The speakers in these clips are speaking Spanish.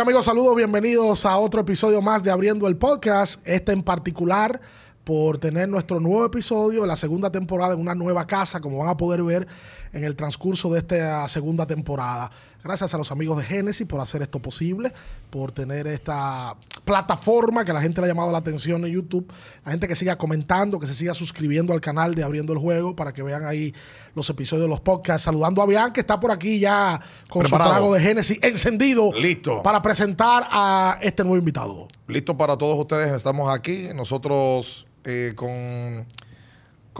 Amigos, saludos, bienvenidos a otro episodio más de Abriendo el Podcast. Este en particular por tener nuestro nuevo episodio, la segunda temporada en una nueva casa, como van a poder ver en el transcurso de esta segunda temporada. Gracias a los amigos de Genesis por hacer esto posible, por tener esta plataforma que la gente le ha llamado la atención en YouTube, la gente que siga comentando, que se siga suscribiendo al canal de Abriendo el Juego para que vean ahí los episodios de los podcasts. Saludando a Bian, que está por aquí ya con su trago de Genesis encendido. Listo. Para presentar a este nuevo invitado. Listo para todos ustedes, estamos aquí. Nosotros eh, con,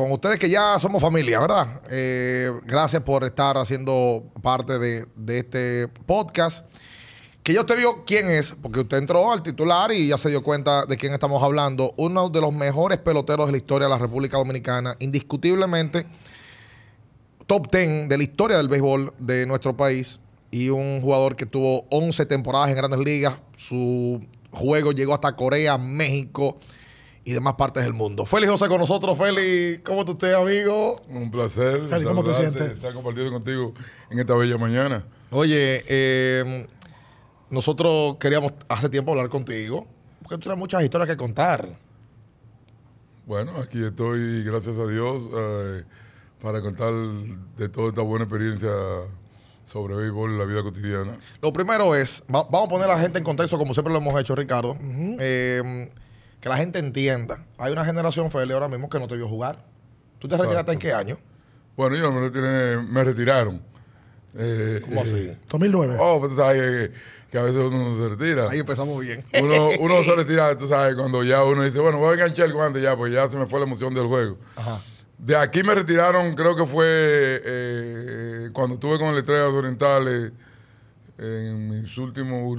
con ustedes que ya somos familia, ¿verdad? Eh, gracias por estar haciendo parte de, este podcast. Que yo te digo quién es, porque usted entró al titular y ya se dio cuenta de quién estamos hablando. Uno de los mejores peloteros de la historia de la República Dominicana, indiscutiblemente top 10 de la historia del béisbol de nuestro país y un jugador que tuvo 11 temporadas en grandes ligas. Su juego llegó hasta Corea, México, y demás partes del mundo. Félix José con nosotros. Félix, ¿cómo tú estás, amigo? Un placer. Félix, ¿cómo te sientes? Estar compartiendo contigo en esta bella mañana. Oye, eh, nosotros queríamos hace tiempo hablar contigo, porque tú tienes muchas historias que contar. Bueno, aquí estoy, gracias a Dios, eh, para contar de toda esta buena experiencia sobre béisbol en la vida cotidiana. Lo primero es, vamos a poner a la gente en contexto como siempre lo hemos hecho, Ricardo que la gente entienda. Hay una generación, Feli, ahora mismo que no te vio jugar. ¿Tú te retiraste en qué año? Bueno, yo me, retiré, me retiraron. Eh, ¿Cómo así? 2009. Oh, pues tú sabes que, a veces uno se retira. Ahí empezamos bien. Uno, uno se retira, tú sabes, cuando ya uno dice, bueno, voy a enganchar el guante ya, pues ya se me fue la emoción del juego. Ajá. De aquí me retiraron, creo que fue eh, cuando estuve con el Estrella Orientales en mis últimos,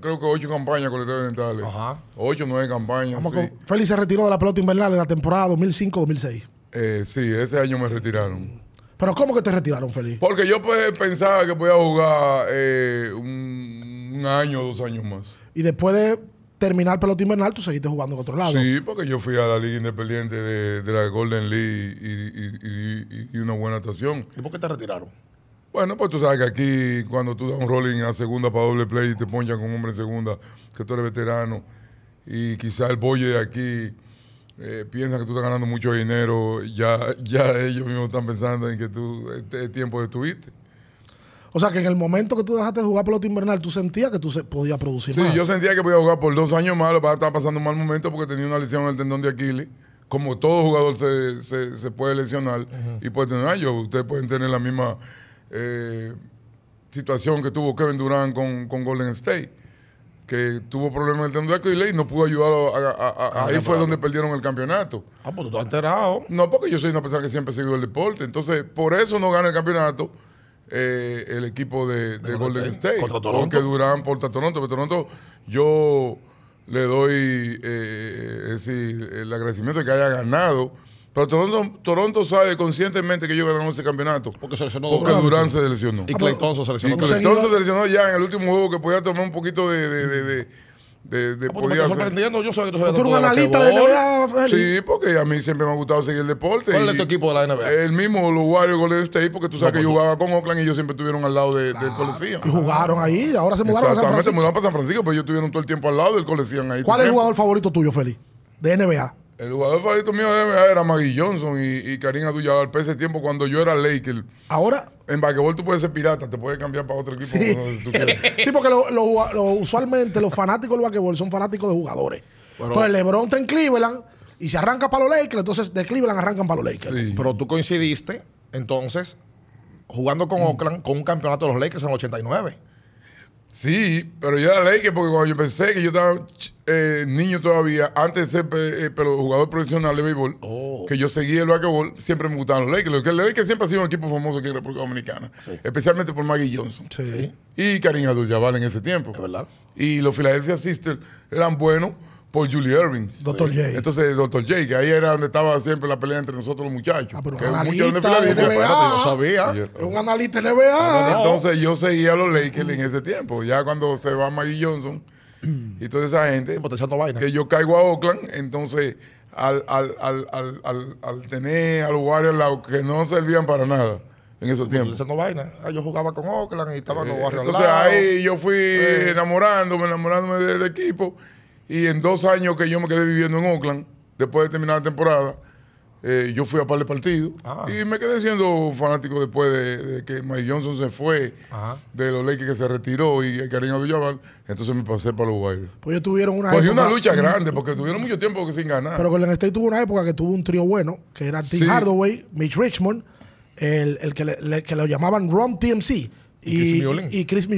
creo que ocho campañas con Estrellas Orientales. Ajá. Ocho, nueve campañas. sí. Félix se retiró de la pelota invernal en la temporada 2005-2006. Eh, sí, ese año me retiraron. ¿Pero cómo que te retiraron, Félix? Porque yo pues, pensaba que podía jugar eh, un, año o dos años más. Y después de terminar pelota invernal, tú seguiste jugando en otro lado. Sí, porque yo fui a la Liga Independiente de, la Golden League y, y, una buena actuación. ¿Y por qué te retiraron? Bueno, pues tú sabes que aquí cuando tú das un rolling a segunda para doble play y te ponchan con un hombre en segunda, que tú eres veterano, y quizá el boye de aquí eh, piensa que tú estás ganando mucho dinero, ya, ya ellos mismos están pensando en que tú este es tiempo de tu O sea, que en el momento que tú dejaste de jugar pelota invernal, tú sentías que tú podías producir más. Sí, yo sentía que podía jugar por dos años más, lo estar pasando un mal momento porque tenía una lesión en el tendón de Aquiles. Como todo jugador se, se, puede lesionar y puede tener años, ustedes pueden tener la misma eh, situación que tuvo Kevin Durant con, Golden State, que tuvo problemas en el tendón y no pudo ayudarlo. A, ahí fue donde perdieron el campeonato. Ah, pues tú estás enterado. No, porque yo soy una persona que siempre ha seguido el deporte. Entonces, por eso no gana el campeonato. Eh, el equipo de, Golden State. Contra Toronto. Porque Durán porta Toronto. Pero Toronto, yo le doy eh, decir, el agradecimiento de que haya ganado pero Toronto, Toronto sabe conscientemente que ellos ganaron ese campeonato. Porque se lesionó Porque Durán se lesionó. Y Clayton se lesionó. Y Clayton se lesionó ya en el último juego que podía tomar un poquito de... de, de, de, de, ah, pues podía sorprendiendo, yo que tú eres un analista de NBA, Sí, porque a mí siempre me ha gustado seguir el deporte. ¿Cuál es tu equipo de la NBA? El mismo, los Warriors Golden State, porque tú sabes que yo jugaba con Oakland y ellos siempre estuvieron al lado del Coliseo. Y jugaron ahí, ahora se mudaron a San Francisco. se mudaron para San Francisco, pero ellos estuvieron todo el tiempo al lado del Coliseo ahí. ¿Cuál es el jugador favorito tuyo, Feli? De NBA. El jugador favorito mío era Maggie Johnson y, y Karim Abdul-Jabbar para ese tiempo cuando yo era Laker. Ahora. En basquetbol tú puedes ser pirata, te puedes cambiar para otro equipo. Sí, sí porque lo, usualmente los fanáticos del basquetbol son fanáticos de jugadores. entonces LeBron está en Cleveland y se arranca para los Lakers, entonces de Cleveland arrancan para los Lakers. Sí. Pero tú coincidiste entonces jugando con Oakland con un campeonato de los Lakers en el 89. Sí, pero yo era que porque cuando yo pensé que yo estaba eh, niño todavía, antes de ser eh, pero jugador profesional de béisbol, oh. que yo seguía el basquetbol, siempre me gustaban los Lakers. Los Lakers siempre ha sido un equipo famoso aquí en República Dominicana, especialmente por Maggie Johnson y Karim Abdul-Jabbar en ese tiempo. verdad. Y los Philadelphia Sisters eran buenos por Julie Irving. Doctor J. Entonces, Doctor J, que ahí era donde estaba siempre la pelea entre nosotros los muchachos. Ah, pero que un analista de NBA. yo sabía. Es un analista NBA. Entonces, yo seguía a los Lakers en ese tiempo. Ya cuando se va Maggie Johnson y toda esa gente, que yo caigo a Oakland, entonces, al, al, al, al, al tener a los Warriors que no servían para nada, en esos tiempos. Licey no vaina. Ah, yo jugaba con Oakland y estaba Eh, barrios al Entonces lado. ahí yo fui Eh. enamorándome, enamorándome del equipo. Y en dos años que yo me quedé viviendo en Oakland, después de terminar la temporada, eh, yo fui a par de partidos. Ah. Y me quedé siendo fanático después de, de que Mike Johnson se fue, Ajá. de los Lakers que se retiró y Karim Abdul-Jabbar. Entonces me pasé para los Warriors. Pues ellos tuvieron una Cogí época- una lucha grande porque tuvieron mucho tiempo que sin ganar. Pero Golden State tuvo una época que tuvo un trío bueno, que era Tim Sí. Hardaway, Mitch Richmond, el, el que, le, le- que lo llamaban Rom TMC. Y Chris Mullin. y Chris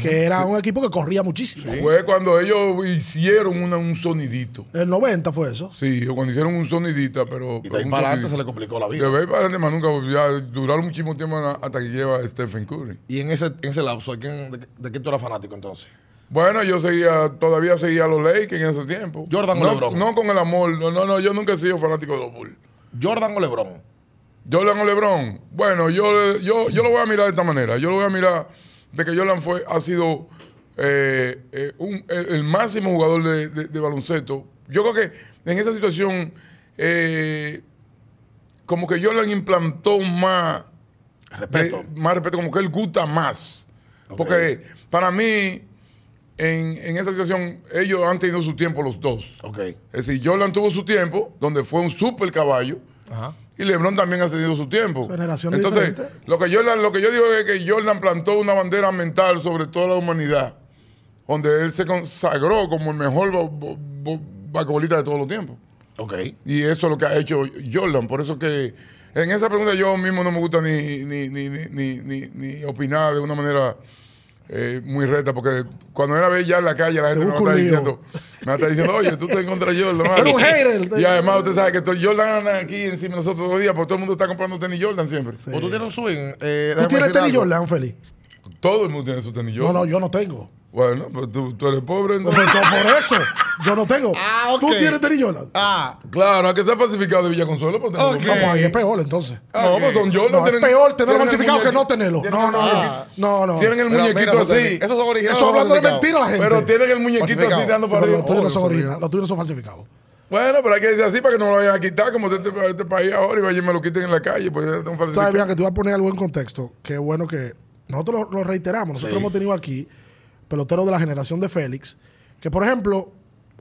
que era un equipo que corría muchísimo. Fue cuando ellos hicieron una- un sonidito. El 90 fue eso. Sí, o cuando hicieron un sonidita, pero. Y de ahí para adelante se le complicó la De vida. ahí para adelante más nunca ya duraron muchísimo tiempo hasta que lleva Stephen Curry. Y en ese, en ese lapso, ¿de quién, de, de quién tú eras fanático entonces? Bueno, yo seguía, todavía seguía a los Lakers en ese tiempo. Jordan o no, LeBron. No con el amor, no, no, no, yo nunca he sido fanático de los Bulls. ¿Jordan o LeBron? Jordan o LeBron. Bueno, yo, yo, yo lo voy a mirar de esta manera. Yo lo voy a mirar de que Jordan fue, ha sido eh, eh, un- el, el máximo jugador de, de- de baloncesto. Yo creo que en esa situación, eh, como que Jordan implantó más Respeto. de- más respeto, como que él gusta más. Porque para mí, en, en esa situación, ellos han tenido su tiempo los dos. Ok. Es decir, Jordan tuvo su tiempo, donde fue un super caballo, Ajá. Y LeBron también ha tenido su tiempo. Generaciones Entonces, lo que, Jordan, lo que yo digo es que Jordan plantó una bandera mental sobre toda la humanidad, donde él se consagró como el mejor bo- bo- bo- basquetbolista de todos los tiempos. Ok. Y eso es lo que ha hecho Jordan. Por eso que en esa pregunta yo mismo no me gusta ni, ni, ni, ni, ni, ni- ni opinar de una manera eh, muy recta, porque cuando era vez ya en la calle la gente me lío. diciendo, me va a estar diciendo, oye, tú te encuentras Jordan. Pero mano". un hater. Y además usted sabe que Jordan anda aquí encima de nosotros todos los días, porque todo el mundo está comprando tenis Jordan siempre. ¿O tú tienes un swing? Eh, ¿Tú tienes tenis algo. Jordan, Feli? Todo el mundo tiene su tenis No, Jordan. no, yo no tengo. Bueno, pero tú, tú eres pobre, Pues, entonces. pues, por eso, yo no tengo. Ah, ok. ¿Tú tienes Jordan? Ah, Claro, hay que ser falsificado de Villa Consuelo, pues tengo Ok. los No, pues ahí es peor entonces. No, pues son Jordan. No, es tienen- peor tenerlo falsificado que no tenerlo. No, no, muñequi- no, no. Tienen el muñequito mira, así. Esos son originales. Eso hablando de mentira la gente. Pero tienen el muñequito así dando para arriba. los tuyos no son Oh, originales, los tuyos no son falsificados. Bueno, pero hay que decir así para que no me lo vayan a quitar, como de este, de este país ahora y vayan y me lo quiten en la calle. Pues, Sabes, bien que te voy a poner algo en contexto. Qué bueno que nosotros lo, lo reiteramos. Nosotros Sí. hemos tenido aquí peloteros de la generación de Félix. Que, por ejemplo,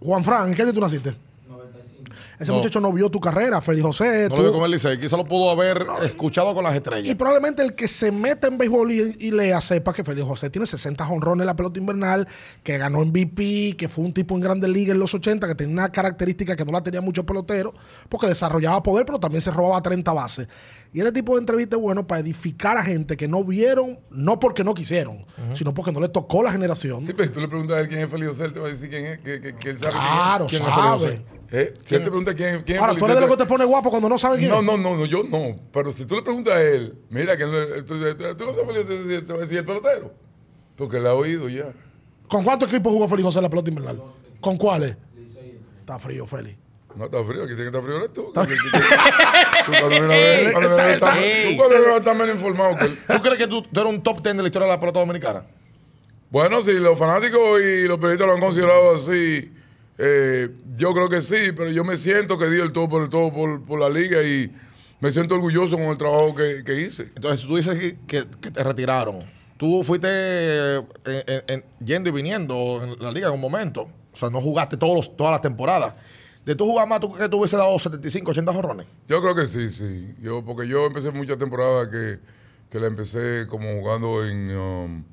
Juan Fran, ¿en qué año tú naciste? 95. Ese No. muchacho no vio tu carrera, Félix José. No tú- lo vio con el Licey. Quizá lo pudo haber escuchado con las y estrellas. probablemente el que se meta en béisbol y, y lea sepa que Félix José tiene 60 jonrones en la pelota invernal, que ganó MVP, que fue un tipo en Grandes Ligas en los 80, que tenía una característica que no la tenía muchos peloteros, porque desarrollaba poder, pero también se robaba 30 bases. Y ese tipo de entrevista es bueno para edificar a gente que no vieron, no porque no quisieron, sino porque no le tocó la generación. Sí, pero si tú le preguntas a él quién es Feliz José, él te va a decir quién es, que, que, que él sabe Claro, quién sabe. ¿Eh? Si él te pregunta quién, quién es Ahora, tú eres de José, lo que te pone guapo cuando no sabe quién No, es. no, no, no, yo no. Pero si tú le preguntas a él, mira, que él, tú, tú, tú no sabes Feliz José, te va a decir el pelotero. Porque él ha oído ya. ¿Con cuántos equipos jugó Félix José en la pelota invernal? ¿Con cuáles? Está frío, Félix. No está frío, aquí tiene que estar frío eres tú. Tú cuando vienes a ver, estás- menos informado que él. ¿Tú crees que tú, tú eres un top 10 de la historia de la pelota dominicana? Bueno, si los fanáticos y los periodistas lo han considerado así, eh, yo creo que sí, pero yo me siento que di el todo por el todo por, por la liga y me siento orgulloso con el trabajo que, que hice. Entonces tú dices que, que- que te retiraron. Tú fuiste eh, en- en- yendo y viniendo en la liga en un momento. O sea, no jugaste todos todas las temporadas. De tú jugar más, tú que tú hubiese dado 75, 80 jorrones. Yo creo que sí, sí. Yo, porque yo empecé muchas temporadas que, que la empecé como jugando en um,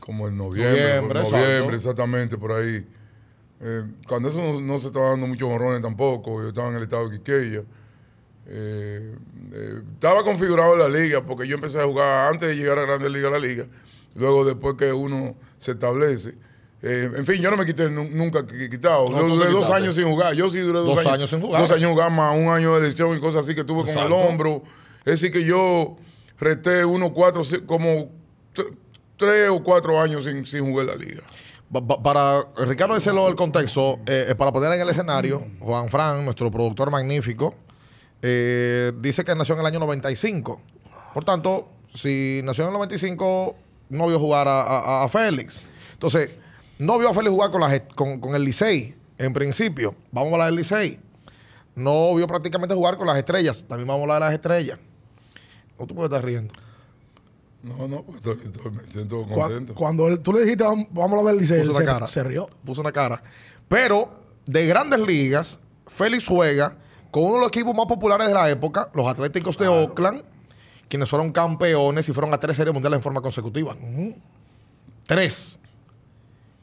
como en noviembre, Noviembre, noviembre, exactamente, por ahí. Eh, cuando eso no, no se estaba dando muchos jorrones tampoco, yo estaba en el estado de Quiqueya. Eh, eh, estaba configurado en la liga porque yo empecé a jugar antes de llegar a Grandes Ligas a la liga. Luego, después que uno se establece. Eh, en fin, yo no me quité nu- nunca qui- quitado. No, yo duré dos años sin jugar. Yo sí duré dos, Dos años, años sin jugar. Dos años sin jugar, más un año de lesión y cosas así que tuve con el hombro. Es decir, que yo resté unos cuatro, como tr- tres o cuatro años sin, sin jugar la liga. Pa- pa- Para Ricardo decirlo del contexto, eh, eh, para poner en el escenario, Juan Fran, nuestro productor magnífico, eh, dice que nació en el año 95. Por tanto, si nació en el 95, no vio jugar a, a- a Félix. Entonces, no vio a Félix jugar con, la, gest- con, con el Licey, en principio. Vamos a hablar del Licey. No vio prácticamente jugar con las estrellas. También vamos a hablar de las estrellas. ¿Cómo tú puedes estar riendo? No, no, pues estoy- estoy- me siento contento. Cuando él- tú le dijiste, vamos, vamos a hablar del Licey, se, cara. se rió. Puso una cara. Pero de grandes ligas, Félix juega con uno de los equipos más populares de la época, los Atléticos de Oakland, quienes fueron campeones y fueron a tres series mundiales en forma consecutiva. Tres.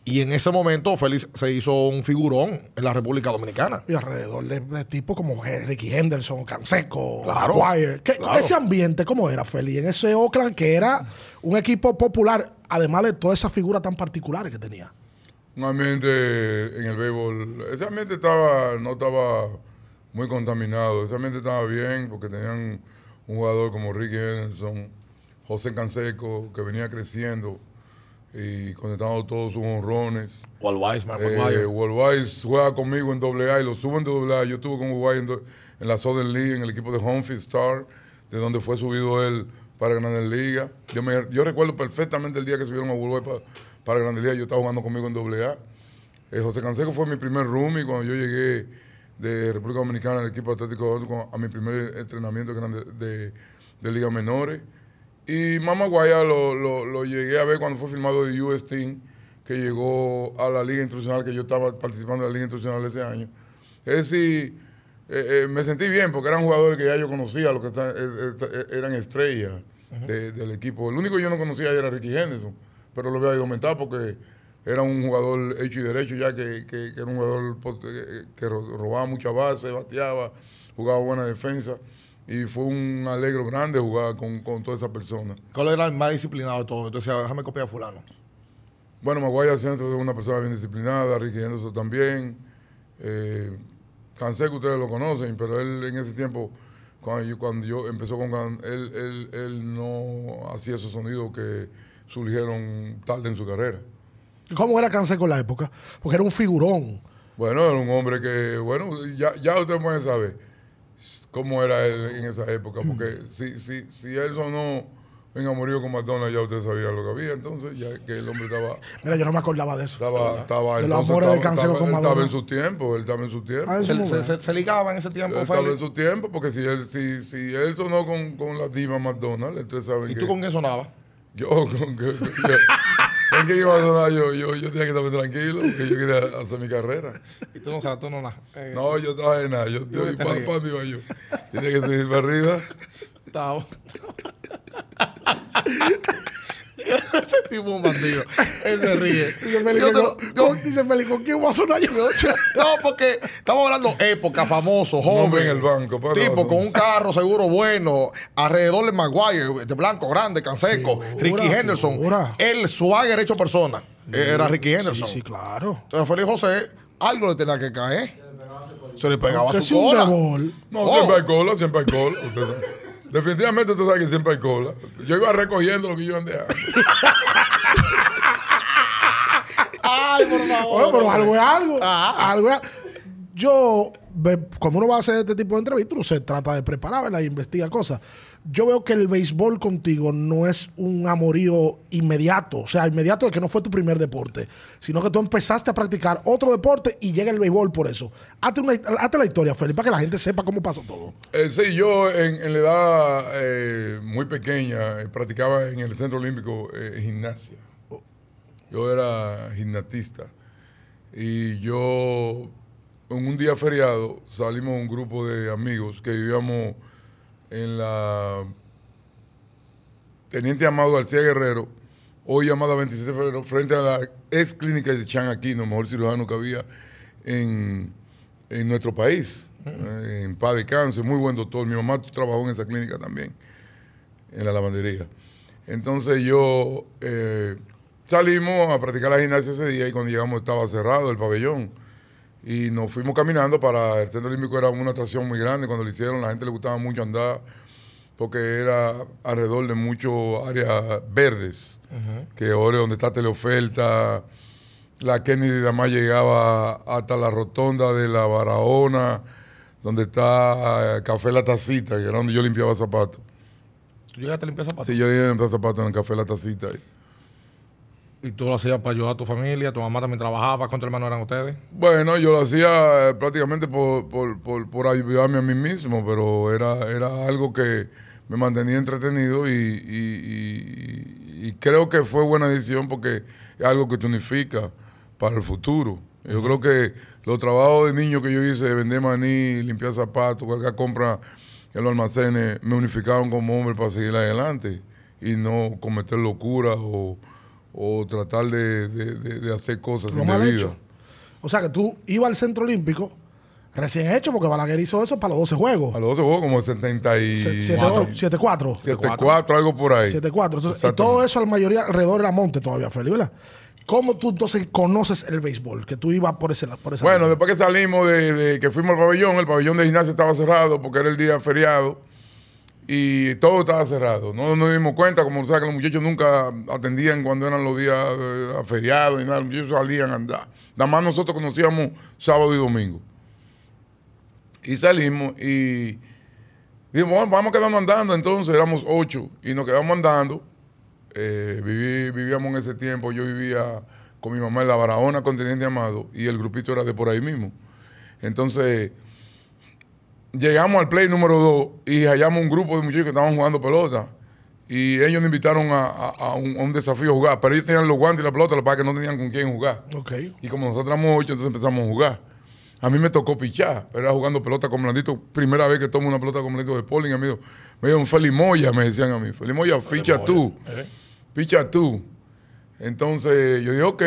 Y en ese momento Félix se hizo un figurón en la República Dominicana. Y alrededor de, de tipos como Ricky Henderson, Canseco, Claro, Maguire. ¿Qué- claro. Ese ambiente, ¿cómo era, Feli? En ese Oakland que era un equipo popular, además de todas esas figuras tan particulares que tenía. Un ambiente en el béisbol, ese ambiente estaba, no estaba muy contaminado, ese ambiente estaba bien porque tenían un jugador como Ricky Henderson, José Canseco, que venía creciendo y conectando todos sus honrones. Weisman, Eh, Walt Wise juega conmigo en AA y lo subo en AA. Yo estuve con Uruguay en, en la Southern League, en el equipo de Homefield Star, de donde fue subido él para Grandes Ligas. Yo, me- yo recuerdo perfectamente el día que subieron a Uruguay pa- para Grandes Ligas. Yo estaba jugando conmigo en AA. Eh, José Canseco fue mi primer roomie cuando yo llegué de República Dominicana al equipo Atlético de a mi primer entrenamiento de, de, de ligas menores. Y Mama Guaya lo, lo, lo llegué a ver cuando fue firmado de US Team, que llegó a la Liga Internacional, que yo estaba participando en la Liga Internacional ese año. Es decir, eh, eh, me sentí bien porque eran jugadores que ya yo conocía, los que está- eh, eh, eran estrellas de- del equipo. El único que yo no conocía era Ricky Henderson, pero lo había ido a aumentar porque era un jugador hecho y derecho ya, que, que- que era un jugador eh, que ro- robaba mucha base, bateaba, jugaba buena defensa. Y fue un alegro grande jugar con, con todas esas personas. ¿Cuál era el más disciplinado de todo? Entonces, déjame copiar a fulano. Bueno, Maguaya Centro es una persona bien disciplinada, Ricky Henderson también. Eh, Canseco ustedes lo conocen, pero él en ese tiempo, cuando yo, cuando yo empezó con él, él, él no hacía esos sonidos que surgieron tarde en su carrera. ¿Cómo era Canseco en la época? Porque era un figurón. Bueno, era un hombre que, bueno, ya, ya ustedes pueden saber cómo era él en esa época, porque si, si, si él sonó en Amorío con Madonna, ya ustedes sabían lo que había, entonces ya que el hombre estaba... Mira, yo no me acordaba de eso. Estaba, estaba, De los entonces amores de estaba- Canseco estaba- con Madonna. Estaba en su tiempo, él estaba en su tiempo. Ah, Se, se- bueno. se- se ligaba en ese tiempo, Él estaba en su tiempo, porque si él, si, si él sonó con, con la diva McDonald's, entonces saben ¿Y que... tú con qué sonaba? Yo, con que... ¿En qué iba a sonar yo? Yo, yo tenía que estar muy tranquilo, porque yo quería hacer mi carrera. Y tú no sabes, tú no nada. Eh, No, yo estaba en nada. Yo, yo, Yo ¿y te ¿para dónde iba yo? Tenía que seguir para arriba. Estaba. Ese tipo es un bandido. Él se ríe. Dice Yo te lo- con- yo- con- dice Feli, ¿con quién voy a sonar yo? no, porque estamos hablando época, famoso, joven. hombre en el banco, para Tipo nada. con un carro seguro bueno, alrededor de Maguire, de blanco, grande, Canseco, Figura, Ricky Henderson. figura. El swagger hecho persona. Era Ricky Henderson. Sí, sí, claro. Entonces, Félix José, algo le tenía que caer. Se le pegaba su cola. No, Oh. siempre hay cola, siempre hay cola. Definitivamente usted sabe que siempre hay cola. Yo iba recogiendo lo que yo andaba. Ay, por favor. Bueno, pero algo es algo. Ah. Algo es- Yo, cuando uno va a hacer este tipo de entrevistas, uno se trata de preparar, ¿verdad? Y investiga cosas. Yo veo que el béisbol contigo no es un amorío inmediato. O sea, inmediato de que no fue tu primer deporte, sino que tú empezaste a practicar otro deporte y llega el béisbol por eso. Hazte, una- la historia, Felipe, para que la gente sepa cómo pasó todo. Eh, sí, yo en, la edad eh, muy pequeña eh, practicaba en el Centro Olímpico gimnasia. Yo era gimnatista. Y yo, en un día feriado, salimos un grupo de amigos que vivíamos en la Teniente Amado García Guerrero, hoy llamada 27 de febrero, frente a la ex clínica de Chan Aquino, mejor cirujano que había en, en nuestro país, eh, en paz de cáncer, muy buen doctor. Mi mamá trabajó en esa clínica también, en la lavandería. Entonces yo eh, salimos a practicar la gimnasia ese día y cuando llegamos estaba cerrado el pabellón. Y nos fuimos caminando para el Centro Olímpico, era una atracción muy grande cuando lo hicieron, la gente le gustaba mucho andar porque era alrededor de muchas áreas verdes, que ahora es donde está Teleoferta, la Kennedy nada más llegaba hasta la rotonda de la Barahona, donde está eh, Café La Tacita, que era donde yo limpiaba zapatos. Tú llegaste a limpiar zapatos. Sí, yo iba a limpiar zapatos en el Café La Tacita. ahí. Y tú lo hacías para ayudar a tu familia, tu mamá también trabajaba, ¿cuántos hermanos eran ustedes? Bueno, yo lo hacía eh, prácticamente por, por, por, por ayudarme a mí mismo, pero era, era algo que me mantenía entretenido y, y- y- y creo que fue buena decisión porque es algo que te unifica para el futuro. Yo creo que los trabajos de niño que yo hice, de vender maní, limpiar zapatos, cargar compra en los almacenes, me unificaron como hombre para seguir adelante y no cometer locuras o, o tratar de, de- de- de hacer cosas Lo mal indebidas. hecho. O sea que tú ibas al centro olímpico recién hecho porque Balaguer hizo eso para los 12 juegos. A los 12 juegos como 70 y... 7-4. 7-4, algo por ahí. 7-4. Entonces, Y Exactamente. todo eso, la mayoría alrededor era monte todavía, Feli, ¿verdad? ¿Cómo tú entonces conoces el béisbol? Que tú ibas por, ese, por esa Bueno, línea? después que salimos de, de que fuimos al pabellón, el pabellón de gimnasia estaba cerrado porque era el día feriado y todo estaba cerrado. No nos dimos cuenta, como tú sabes que los muchachos nunca atendían cuando eran los días eh, feriados y nada, los muchachos salían a andar. Nada más nosotros conocíamos sábado y domingo. Y salimos y dijimos, bueno, vamos quedando andando. Entonces éramos ocho y nos quedamos andando. Eh, viví- vivíamos en ese tiempo, yo vivía con mi mamá en la Barahona, Continente Amado, y el grupito era de por ahí mismo. Entonces, llegamos al play número 2 y hallamos un grupo de muchachos que estaban jugando pelota. Y ellos nos invitaron a, a- a un, a un desafío a jugar. Pero ellos tenían los guantes y la pelota, lo que pasa es que no tenían con quién jugar. Y como nosotros éramos ocho, entonces empezamos a jugar. A mí me tocó pichar, pero era jugando pelota con blandito. Primera vez que tomo una pelota con blandito de polling, amigo. Me dio un Felimoya, me decían a mí. Felimoya, ficha tú. Picha tú. Entonces yo dije, ok.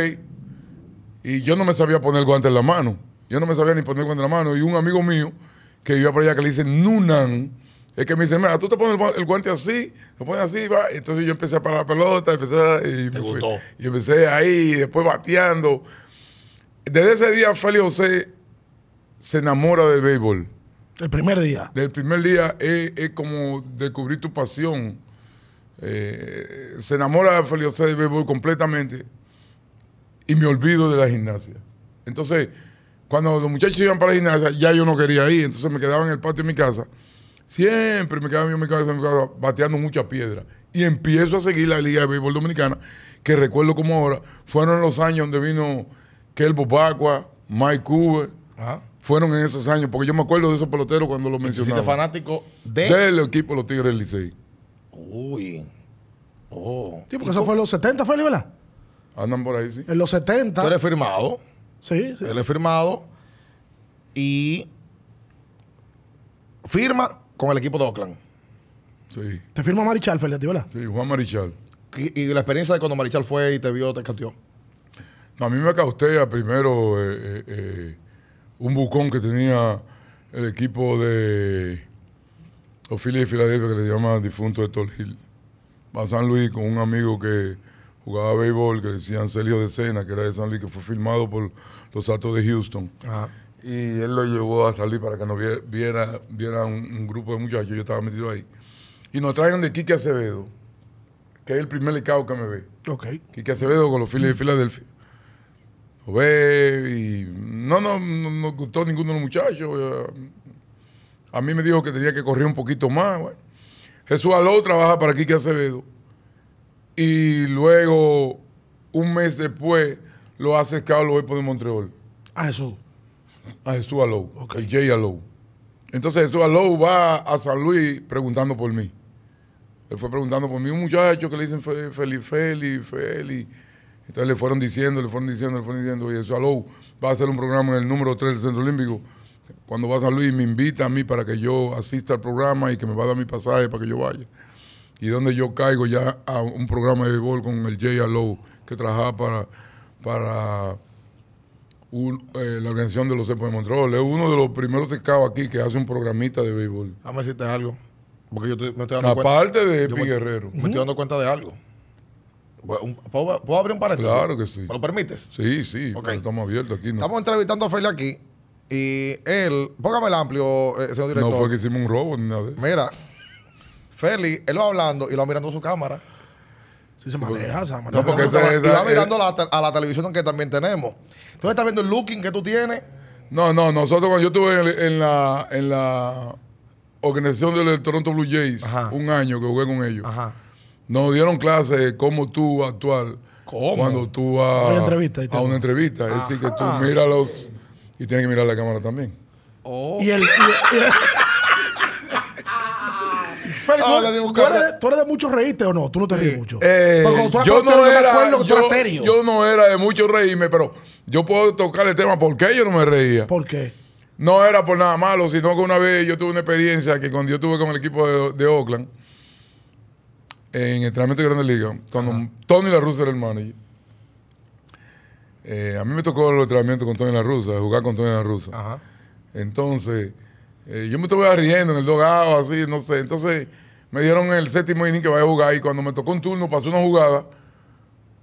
Y yo no me sabía poner el guante en la mano. Yo no me sabía ni poner el guante en la mano. Y un amigo mío que vivía por allá que le dice Nunan, es que me dice, mira, tú te pones el gua- el guante así, lo pones así, va. Entonces yo empecé a parar la pelota, empecé a, y, me fui. gustó. y empecé ahí, después bateando. Desde ese día, Félix José se enamora del béisbol. El primer día. Del primer día es, es como descubrir tu pasión. Eh, se enamora de Félix José del béisbol completamente y me olvido de la gimnasia. Entonces, cuando los muchachos iban para la gimnasia, ya yo no quería ir, entonces me quedaba en el patio de mi casa. Siempre me quedaba yo en mi casa, en mi casa bateando mucha piedra. Y empiezo a seguir la Liga de Béisbol Dominicana, que recuerdo como ahora, fueron los años donde vino Kelbo Bacua, Mike Cooper, Ajá. fueron en esos años, porque yo me acuerdo de esos peloteros cuando lo Fuiste mencionaban. fanático de. Del equipo de los Tigres del Licey. Uy. Oh. Sí, porque eso fue en los 70, Feli, ¿verdad? Andan por ahí, sí. En los 70. Tú eres firmado. Sí, sí. Él es firmado. Y. Firma con el equipo de Oakland. Sí, Te firma Marichal, Feli, ¿verdad? sí, Juan Marichal. Y, y la experiencia de cuando Marichal fue y te vio, te castió. No, a mí me caustea primero eh, eh, eh, un bucón que tenía el equipo de Phillies de Filadelfia que le llama difunto Héctor Gil. Va a San Luis con un amigo que jugaba béisbol que decían Celio de Sena, que era de San Luis, que fue filmado por los Astros de Houston. Y él lo llevó a salir para que nos vie- viera, viera un, un grupo de muchachos, yo estaba metido ahí. Y nos traen de Quique Acevedo, que es el primer licao que me ve. Ok. Quique Acevedo con los Phillies de Filadelfia. Lo ve y no, no, no nos gustó ninguno de los muchachos. A mí me dijo que tenía que correr un poquito más. bueno. Jesús Aló trabaja para Quique Acevedo. Y luego, un mes después, lo hace scout los Expos de Montreal. A Jesús. A Jesús Alou, el Jay Alou. Entonces Jesús Alou va a San Luis preguntando por mí. Él fue preguntando por mí, un muchacho que le dicen Fe- Feli, Feli, Feli. Entonces le fueron diciendo, le fueron diciendo, le fueron diciendo, y Jesús Alou va a hacer un programa en el número 3 del Centro Olímpico. Cuando va a San Luis me invita a mí para que yo asista al programa y que me va a dar mi pasaje para que yo vaya. Y donde yo caigo ya a un programa de béisbol con el Jay Alou, que trabajaba para, para un- eh, la organización de los Cepos de Montreal. Es uno de los primeros scouts aquí que hace un programita de béisbol. Déjame decirte algo. Porque yo estoy- me estoy dando cuenta. Aparte de Epi me- Guerrero. Me estoy dando cuenta de algo. ¿Puedo, puedo abrir un paréntesis? Claro que sí. ¿Me lo permites? Sí, sí, estamos abiertos aquí. No, Estamos entrevistando a Feli aquí. Y él, póngame el amplio, eh, señor director. no fue que hicimos un robo ni nada de eso. Mira, Feli, él va hablando y lo va mirando su cámara. Sí se maneja, se maneja. No, porque va- y va mirando a la, te- a la televisión que también tenemos. Entonces está viendo el looking que tú tienes. No, no, nosotros cuando yo estuve en, en la, en la organización del Toronto Blue Jays, Ajá. un año que jugué con ellos, Ajá. nos dieron clase de cómo tú actuar ¿Cómo? cuando tú vas Hay entrevista y a una entrevista. Es decir, que tú miras los... Y tienes que mirar la cámara también. Oh. Y el. y el- Félix, Ah, ¿tú, tú eres, de- tú eres de mucho reírte o no? ¿Tú no te ríes mucho? Eh, tú yo no me era, acuerdo que tú eras yo, serio. yo no era de mucho reírme, pero yo puedo tocar el tema por qué yo no me reía. ¿Por qué? No era por nada malo, sino que una vez yo tuve una experiencia que cuando yo estuve con el equipo de, de Oakland, en entrenamiento de Grandes Ligas, cuando Tony La Russa era el manager, eh, a mí me tocó el entrenamiento con Tony La Russa, jugar con Tony La Russa. Ajá. Entonces, eh, yo me estaba riendo en el dogado, así, no sé. Entonces, me dieron el séptimo inning que vaya a jugar y cuando me tocó un turno pasó una jugada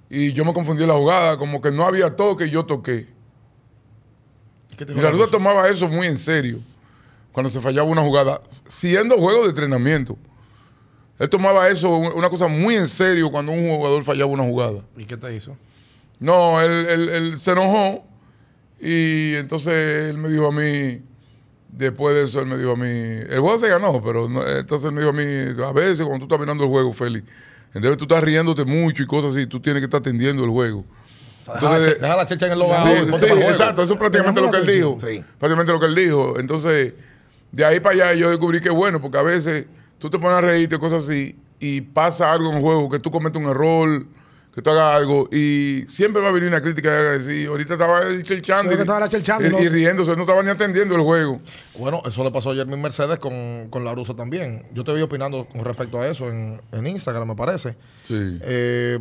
y yo me confundí en la jugada, como que no había toque y yo toqué. ¿Qué te Y la Rusa? tomaba eso muy en serio cuando se fallaba una jugada, siendo juego de entrenamiento. Él tomaba eso una cosa muy en serio cuando un jugador fallaba una jugada. ¿Y qué te hizo? No, él, él- él se enojó y entonces él me dijo a mí, después de eso, él me dijo a mí, el juego se ganó, pero no- entonces él me dijo a mí, a veces cuando tú estás mirando el juego, Félix, entonces tú estás riéndote mucho y cosas así, tú tienes que estar atendiendo el juego. Deja la Entonces- che- deja la checha en el logado Sí, exacto, eso es prácticamente lo que él dijo. Sí. Prácticamente lo que él dijo. Entonces, de ahí para allá yo descubrí que bueno, porque a veces tú te pones a reírte, cosas así, y pasa algo en el juego, que tú cometes un error, que tú hagas algo, y siempre va a venir una crítica de decir, ahorita estaba él chelchando y, y- ¿no? y riéndose, no estaba ni atendiendo el juego. Bueno, eso le pasó a Jeremy Mercedes con, con la rusa también. Yo te vi opinando con respecto a eso en, en Instagram, me parece. Sí. Eh,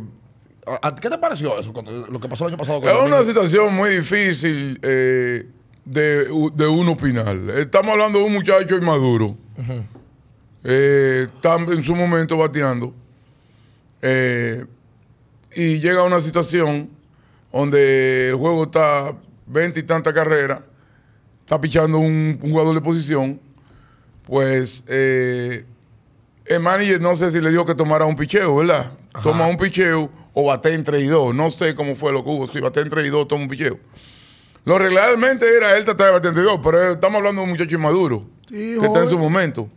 ¿a- a- ¿Qué te pareció eso? cuando- lo que pasó el año pasado con Es una situación muy difícil eh, de, de uno opinar. Estamos hablando de un muchacho inmaduro. Eh, está en su momento bateando. Eh, y llega a una situación donde el juego está 20 y tantas carreras. Está pichando un, un jugador de posición. Pues eh, el manager no sé si le dijo que tomara un picheo, ¿verdad? Toma un picheo o bate en 3 y 2. No sé cómo fue lo que hubo. Si bate en 3 y 2, toma un picheo. Lo realmente era él tratar de bater en 3 y 2, pero estamos hablando de un muchacho inmaduro Sí, que está en su momento.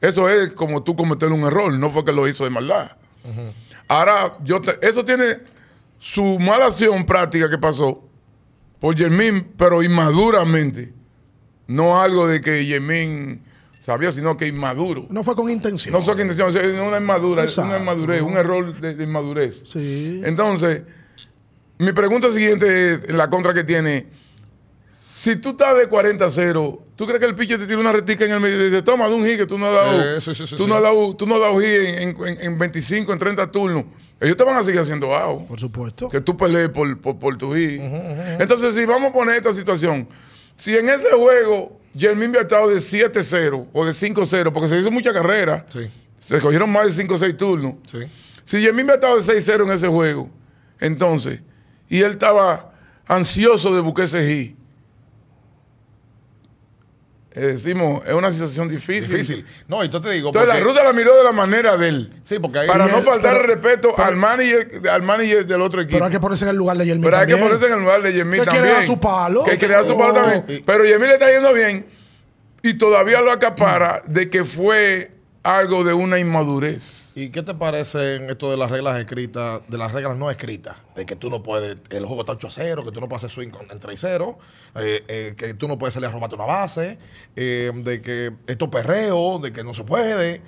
Eso es como tú cometer un error, no fue que lo hizo de maldad. Ahora, yo te- eso tiene su mala acción práctica que pasó por Yermín, pero inmaduramente. No algo de que Yermín sabía, sino que inmaduro. No fue con intención. No sé qué intención, es una inmadurez, Exacto. una inmadurez, un error de, de inmadurez. Sí. Entonces, mi pregunta siguiente es la contra que tiene. Si tú estás de 40 a 0, ¿tú crees que el pitcher te tira una retica en el medio y dice, toma, de un hit que tú no has dado, Eh, sí, sí, sí, tú sí. no has dado, tú no has dado hit en, en- en 25, en 30 turnos? Ellos te van a seguir haciendo out. Por supuesto. Que tú pelees por, por, por tu hit. Entonces, si vamos a poner esta situación, si en ese juego Jermín había estado de 7-0 o de 5-0, porque se hizo mucha carrera, Sí, se cogieron más de 5 o 6 turnos. sí. Si Jermín había estado de 6-0 en ese juego, entonces, y él estaba ansioso de buscar ese hit. Eh, decimos, es una situación difícil. Difícil. No, y yo te digo. Entonces, la rusa la miró de la manera de él. Sí, porque ahí. Para no faltar pero- respeto pero- al, manager, al manager del otro equipo. Pero hay que ponerse en el lugar de Yermín Pero hay que ponerse en el lugar de Yemil Que también. quiere dar su palo. Que quiere dar su palo Oh. también. Pero Yemil le está yendo bien y todavía lo acapara de que fue algo de una inmadurez. ¿Y qué te parece en esto de las reglas escritas, de las reglas no escritas? De que tú no puedes, el juego está 8 a 0, que tú no puedes hacer swing con, en 3 y 0, eh, eh, que tú no puedes salir a robarte una base, eh, de que esto es perreo, de que no se puede.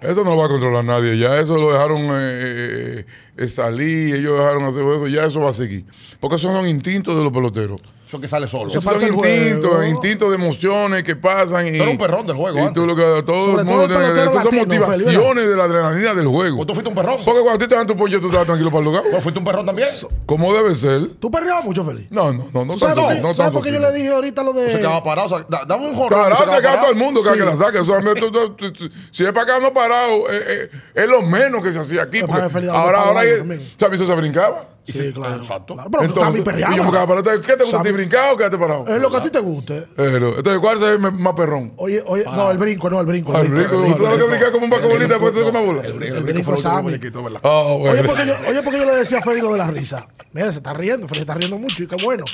Eso no lo va a controlar nadie. Ya eso lo dejaron salir, ellos dejaron hacer eso, ya eso va a seguir. Porque esos son instintos de los peloteros. Eso que sale solo. Eso juego. instintos de emociones que pasan. Y, Tú eres un perrón del juego Y antes. tú lo que todo Sobre el todo mundo el tiene que pelotero Esas son latino, motivaciones de la adrenalina del juego. ¿O tú fuiste un perrón? Porque cuando tú te dan tu pollo, tú estás tranquilo para el lugar. ¿O fuiste un perrón también? ¿Cómo debe ser? ¿Tú perreabas mucho, Feliz? No, no, no, no ¿Tú ¿Sabes, tanto. por qué- no ¿sabes tanto por qué yo le dije ahorita lo de. Se quedaba parado. O sea, da- dame un jorrón. Claro, y se quedaba queda todo el parado. mundo que, la saque. O sea, tú- tú- tú- tú- si es para acá no parado, eh, eh, es lo menos que se hacía aquí. Pues porque para ahora, ahora, también. sea, eso se brincaba. Sí, claro. Exacto. Claro, pero tú sabes mi y yo me quedaba parado. ¿Qué te gusta a ti, brincar o quedarte parado? Es lo que a ti te guste. Pero, entonces, ¿cuál se ve más perrón? Oye, oye, no, el brinco, no, el brinco. Ah, el brinco, tú sabes que brincar como un basquetbolista después de una bola. El brinco, El el brinco brinco fue el muñequito, ¿verdad? Ah, Oye, porque yo, oye, porque yo le decía a Feli lo de la risa. Mira, se está riendo, Feli está riendo mucho y qué bueno.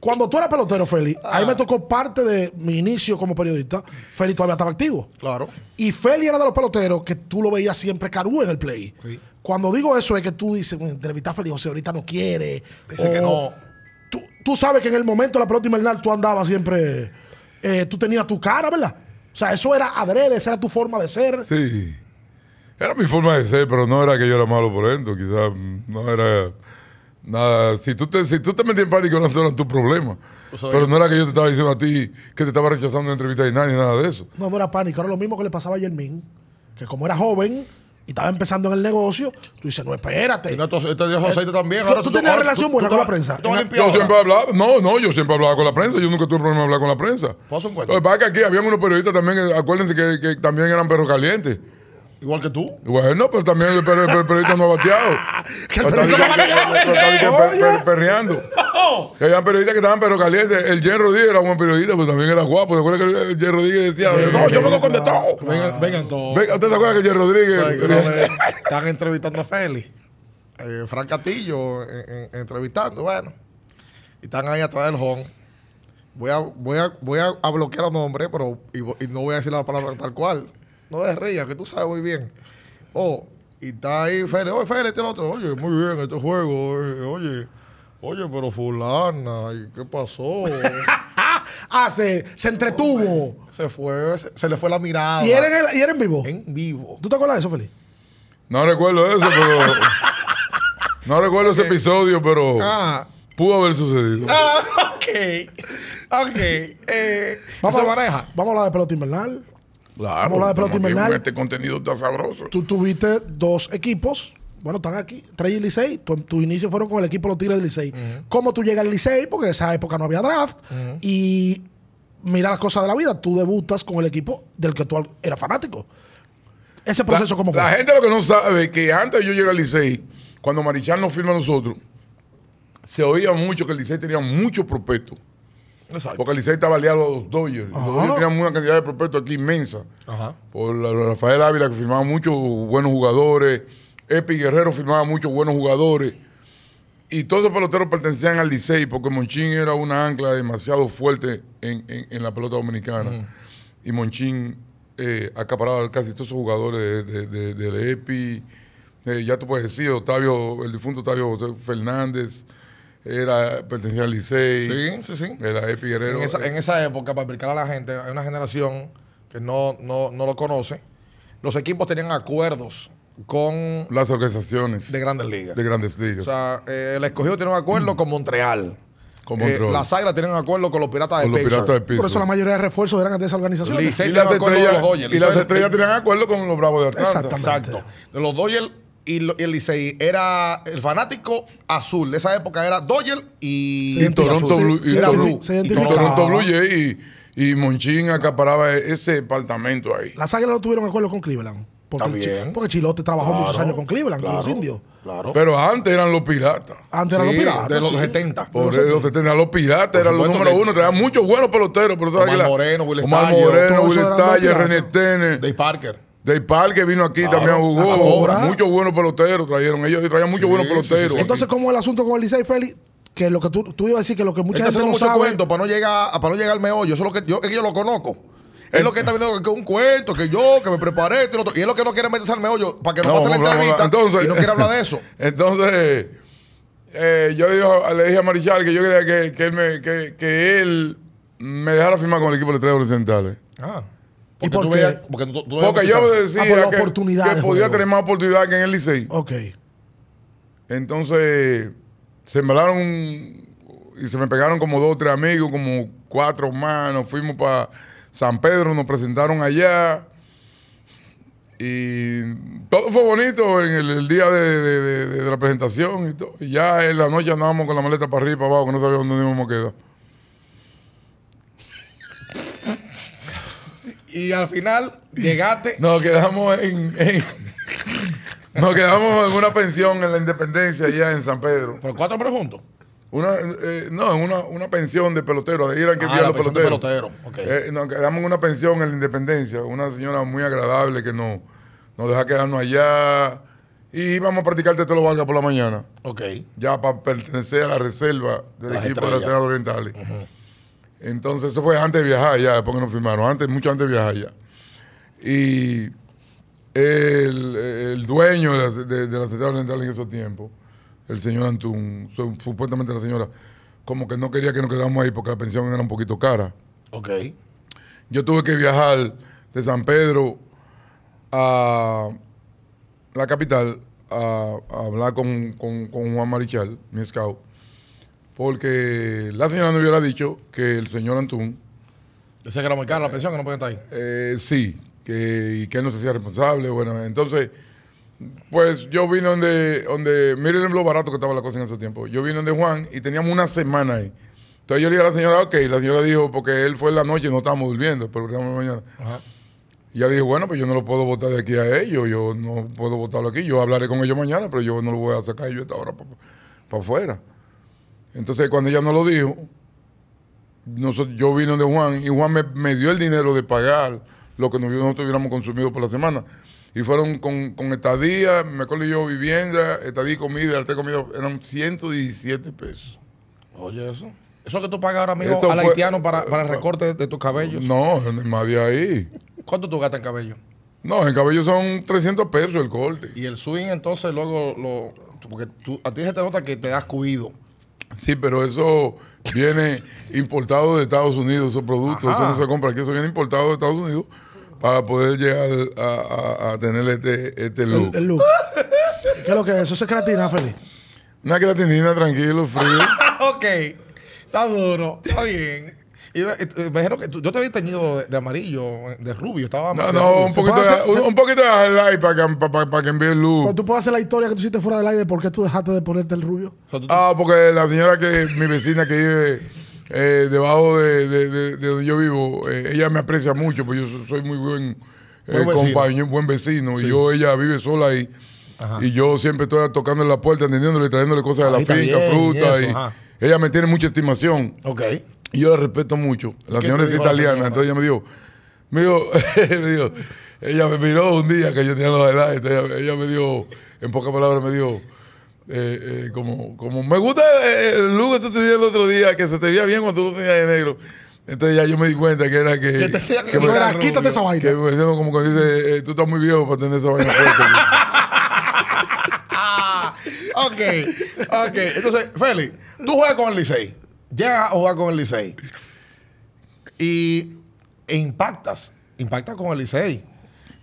Cuando tú eras pelotero, Feli, ahí me tocó parte de mi inicio como periodista. Feli todavía estaba activo. Claro. Y Feli era de los peloteros que tú lo veías siempre carú en el play. Sí. Cuando digo eso es que tú dices, "Bueno, entrevistar a Feli José ahorita no quiere. Dice que no. Tú, tú sabes que en el momento de la pelota invernal tú andabas siempre, eh, tú tenías tu cara, ¿verdad? O sea, eso era adrede, esa era tu forma de ser. Sí. Era mi forma de ser, pero no era que yo era malo por dentro. Quizás no era nada. Si tú te, si tú te metías en pánico, no era tu problema. O sea, pero no era que yo te estaba diciendo a ti que te estaba rechazando en entrevista y nada, ni nada de eso. No, no era pánico, era lo mismo que le pasaba a Yermín, que como era joven y estaba empezando en el negocio, tú dices, no, espérate. Y no, tú- este dijo aceite también. ¿Tú- tú tenías ahora relación buena tú con te la prensa? tú te Yo ahora. siempre hablaba, no, no, yo siempre hablaba con la prensa. Yo nunca tuve problema en hablar con la prensa. ¿Puedo hacer un cuento? Lo que pasa es que aquí había unos periodistas también, que, acuérdense que, que también eran perros calientes. Igual que tú. Bueno, pero también el, per- el periodista no bateado. Que el Está periodista di- no bateado. que perreando. Que habían periodistas que estaban perros calientes. El Jen Rodríguez era un buen periodista, pero también era guapo. ¿Se acuerdan que el Jen Rodríguez decía, no, yo vengo con de todo? Vengan, todos. ¿Usted se acuerda que el Jen Rodríguez... Están entrevistando a Félix. Eh, Frank Castillo eh, eh, entrevistando, bueno. Y están ahí atrás del home. Voy a, voy a, voy a, a bloquear los nombres, pero y, y no voy a decir la palabra tal cual. No te rías, que tú sabes muy bien. Oh, y está ahí Félix. Oye, Félix, este el otro. Oye, muy bien este juego. eh, Oye, oye, pero fulana, ¿y qué pasó? Ah, se, se entretuvo. se fue, se, se le fue la mirada. ¿Y era, en el- y era en vivo? en vivo. ¿Tú te acuerdas de eso, Feliz? No recuerdo eso, pero... No recuerdo ese episodio, pero Ah. pudo haber sucedido. Ah, ok. Ok. Eh, Vamos ¿Eso a, maneja? vamos a hablar de pelota invernal. Claro. Vamos a hablar de pelota invernal. Este contenido está sabroso. Tú tuviste dos equipos. Bueno, están aquí, Trey y Licey. Tu, tu inicio fueron con el equipo de los Tigres del Licey. ¿Cómo tú llegas al Licey? Porque en esa época no había draft. Y mira las cosas de la vida. Tú debutas con el equipo del que tú eras fanático. Ese proceso, la, ¿cómo fue? La gente lo que no sabe es que antes de yo llegar al Licey, cuando Marichal nos firma a nosotros, se oía mucho que el Licey tenía muchos prospectos. Exacto. Porque Licey estaba aliado a los Dodgers. Los Ajá. Dodgers tenían una cantidad de prospectos aquí inmensa. Ajá. Por Rafael Ávila, que firmaba muchos buenos jugadores. Epi Guerrero firmaba muchos buenos jugadores. Y todos esos peloteros pertenecían al Licey porque Monchín era una ancla demasiado fuerte en, en- en la pelota dominicana. Y Monchín eh, acaparaba casi todos esos jugadores de, de, de- del Epi. Eh, ya tú puedes decir, Octavio, el difunto Octavio José Fernández, era, pertenecía al Licey. Sí, sí, sí. Era Epi Guerrero. En esa, en esa época, para explicar a la gente, hay una generación que no, no, no lo conoce. Los equipos tenían acuerdos con las organizaciones de grandes ligas. de grandes ligas. O sea, eh, el escogido tiene un acuerdo con Montreal. Con Eh, Montreal. las águilas tienen un acuerdo con los piratas con de los Pittsburgh. piratas de Por eso la mayoría de refuerzos eran de esa organización. Licey Y las estrellas, con los y las estrellas tenían acuerdo con los Bravos de Atlanta. Exactamente. Exacto. De los Dodgers y, lo- y el Licey era el fanático azul. De esa época era Dodgers y, Y Toronto. Blue, se y Toronto- blue. y identificaba. Toronto Blue Jay y, y Monchín acaparaba ese departamento ahí. Las águilas no tuvieron acuerdo con Cleveland. Porque, porque Chilote trabajó Claro, muchos años con Cleveland, con los indios. Claro. Pero antes eran los piratas. Antes eran los piratas. de los sí. 70. Por se tenían los piratas, eran los número que- uno, traían muchos buenos peloteros. Pero sabes Omar Moreno, Will Omar Moreno, Will los piratas. René Tene, Dave Parker. Dave Parker vino aquí, Claro, también a jugó. Muchos buenos peloteros trajeron. Ellos traían muchos buenos sí, sí, peloteros. sí. Entonces, ¿cómo es el asunto con el Licey, Félix? Que lo que tú, tú ibas a decir que lo que mucha gente no mucho sabe. cuento para no llegar para no llegar al meollo. Eso es lo que yo, es que yo lo conozco. Es lo que está viendo que un cuento, que yo, que me preparé, esto y lo otro. Y es lo que no quiere meterse al meollo para que no, pase la entrevista entonces- y no quiere hablar de eso. Entonces, eh, yo le dije, le dije a Marichal que yo quería que, que él me, que, que él me dejara firmar con el equipo de tres occidentales. Ah. ¿Y Porque por tú qué? veas, porque tú, tú veas Porque yo decía Ah, por que, podía tener más oportunidad que en el Licey. Ok. Entonces, se embalaron y se me pegaron como dos o tres amigos, como cuatro más. Nos fuimos para San Pedro, nos presentaron allá. Y todo fue bonito en el, el día de, de- de- de la presentación y todo. Y ya en la noche andábamos con la maleta para arriba y para abajo, que no sabíamos dónde íbamos a quedar. Y al final llegaste. Nos quedamos en, en- nos quedamos en una pensión en la Independencia allá en San Pedro. Pero cuatro pero juntos. Una, eh, no, en una, una pensión de peloteros, de ahí eran que Ah, los peloteros. ok. Eh, nos quedamos en una pensión en la Independencia, una señora muy agradable que nos, nos deja quedarnos allá y íbamos a practicar Tetelo Vargas por la mañana, Ok. ya para pertenecer a la reserva del equipo de las Orientales. Entonces, eso fue antes de viajar ya, después que nos firmaron, antes, mucho antes de viajar ya. Y el, el dueño de las de, Estrellas Orientales en esos tiempos, el señor Antún, su- supuestamente la señora, como que no quería que nos quedáramos ahí porque la pensión era un poquito cara. Ok. Yo tuve que viajar de San Pedro a, la capital a, a hablar con, con- con Juan Marichal, mi scout, porque la señora no hubiera dicho que el señor Antún, Decía que era muy cara la pensión, que no pueden estar ahí. eh, sí, que, y que él no se hacía responsable. Bueno, entonces, pues yo vine donde, donde, miren lo barato que estaba la cosa en ese tiempo. Yo vine donde Juan y teníamos una semana ahí. Entonces yo le dije a la señora, ok, la señora dijo, porque él fue en la noche y no estábamos durmiendo, pero la mañana. Ajá. Y ya dije, bueno, pues yo no lo puedo votar de aquí a ellos, yo no puedo votarlo aquí, yo hablaré con ellos mañana, pero yo no lo voy a sacar yo esta hora para afuera. Entonces, cuando ella no lo dijo, nosotros, yo vine de Juan y Juan me, me dio el dinero de pagar lo que nosotros hubiéramos consumido por la semana. Y fueron con, con estadía, me acuerdo yo, vivienda, estadía y comida, arte comida, eran 117 pesos. Oye, eso. Eso que tú pagas ahora mismo al haitiano para, para el recorte de, de tus cabellos. No, más de ahí. ¿Cuánto tú gastas en cabello? No, en cabello son 300 pesos el corte. Y el swing, entonces, luego lo. Porque tú, a ti se te nota que te das cuido. Sí, pero eso viene importado de Estados Unidos, esos productos, Ajá. eso no se compra aquí, eso viene importado de Estados Unidos para poder llegar a, a- a tener este, este look. El, el look. ¿Qué es lo que es? Eso es creatina, Félix. Una creatinina tranquilo, frío. ok. Está duro. Está bien. Y, eh, eh, me dijeron que tú- yo te había teñido de, de amarillo, de rubio. Estaba No, de no, un ¿Se poquito, puede de, hacer- un, se- un poquito de highlight para que, para, para que envíe el Pero tú puedes hacer la historia que tú hiciste fuera del aire. ¿Por qué tú dejaste de ponerte el rubio? Ah, porque la señora que, mi vecina que vive eh, debajo de, de- de- de donde yo vivo, eh, ella me aprecia mucho, pues yo so- soy muy buen, eh, compañero, buen vecino. Y yo, ella vive sola ahí. Ajá. Y yo siempre estoy tocando en la puerta, atendiéndole, trayéndole cosas de la finca, fruta. y Y eso, ella me tiene mucha estimación. Ok. Y yo la respeto mucho. La señora te es italiana, entonces ella me dijo, me dijo, me dijo, ella me miró un día que yo tenía los highlights, ella, ella me dio, en pocas palabras me dijo, eh, eh, como, como, me gusta el, el look que tú tenías el otro día, que se te veía bien cuando tú lo tenías de negro. Entonces ya yo me di cuenta que era que... Que tenía que que me- era quítate esa vaina. que me decían como que dice, eh, tú estás muy viejo para tener esa vaina fuerte. Ah, ok. Ok. Entonces, Félix, tú juegas con el Licey. Llegas a jugar con el Licey. Y e impactas. Impactas con el Licey.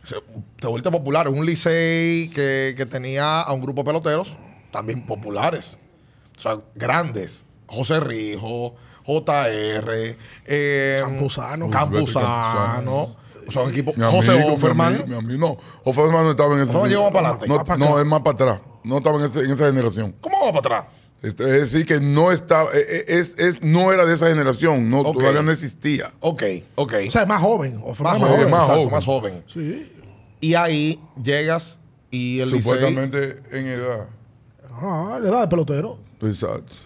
Se- Te vuelves popular. Un Licey que, que tenía a un grupo de peloteros también populares. O sea, grandes. José Rijo, JR, eh, Campuzano. Campuzano. O sea, un equipo. Mi José amigo, mi Offerman. mi amigo. No, Offerman no estaba en ese Offerman llegó más para adelante. No, no, es más para atrás. No estaba en, ese- en esa generación. ¿Cómo va para atrás? Este, Es decir, que no estaba, eh, eh, es, es, no era de esa generación, no, todavía no existía. Ok, ok. O sea, es más joven. O más, más, joven, joven. más exacto, joven. más joven. Sí. Y ahí llegas y el Licey... Supuestamente en edad. Ah, le da de pelotero. Exacto.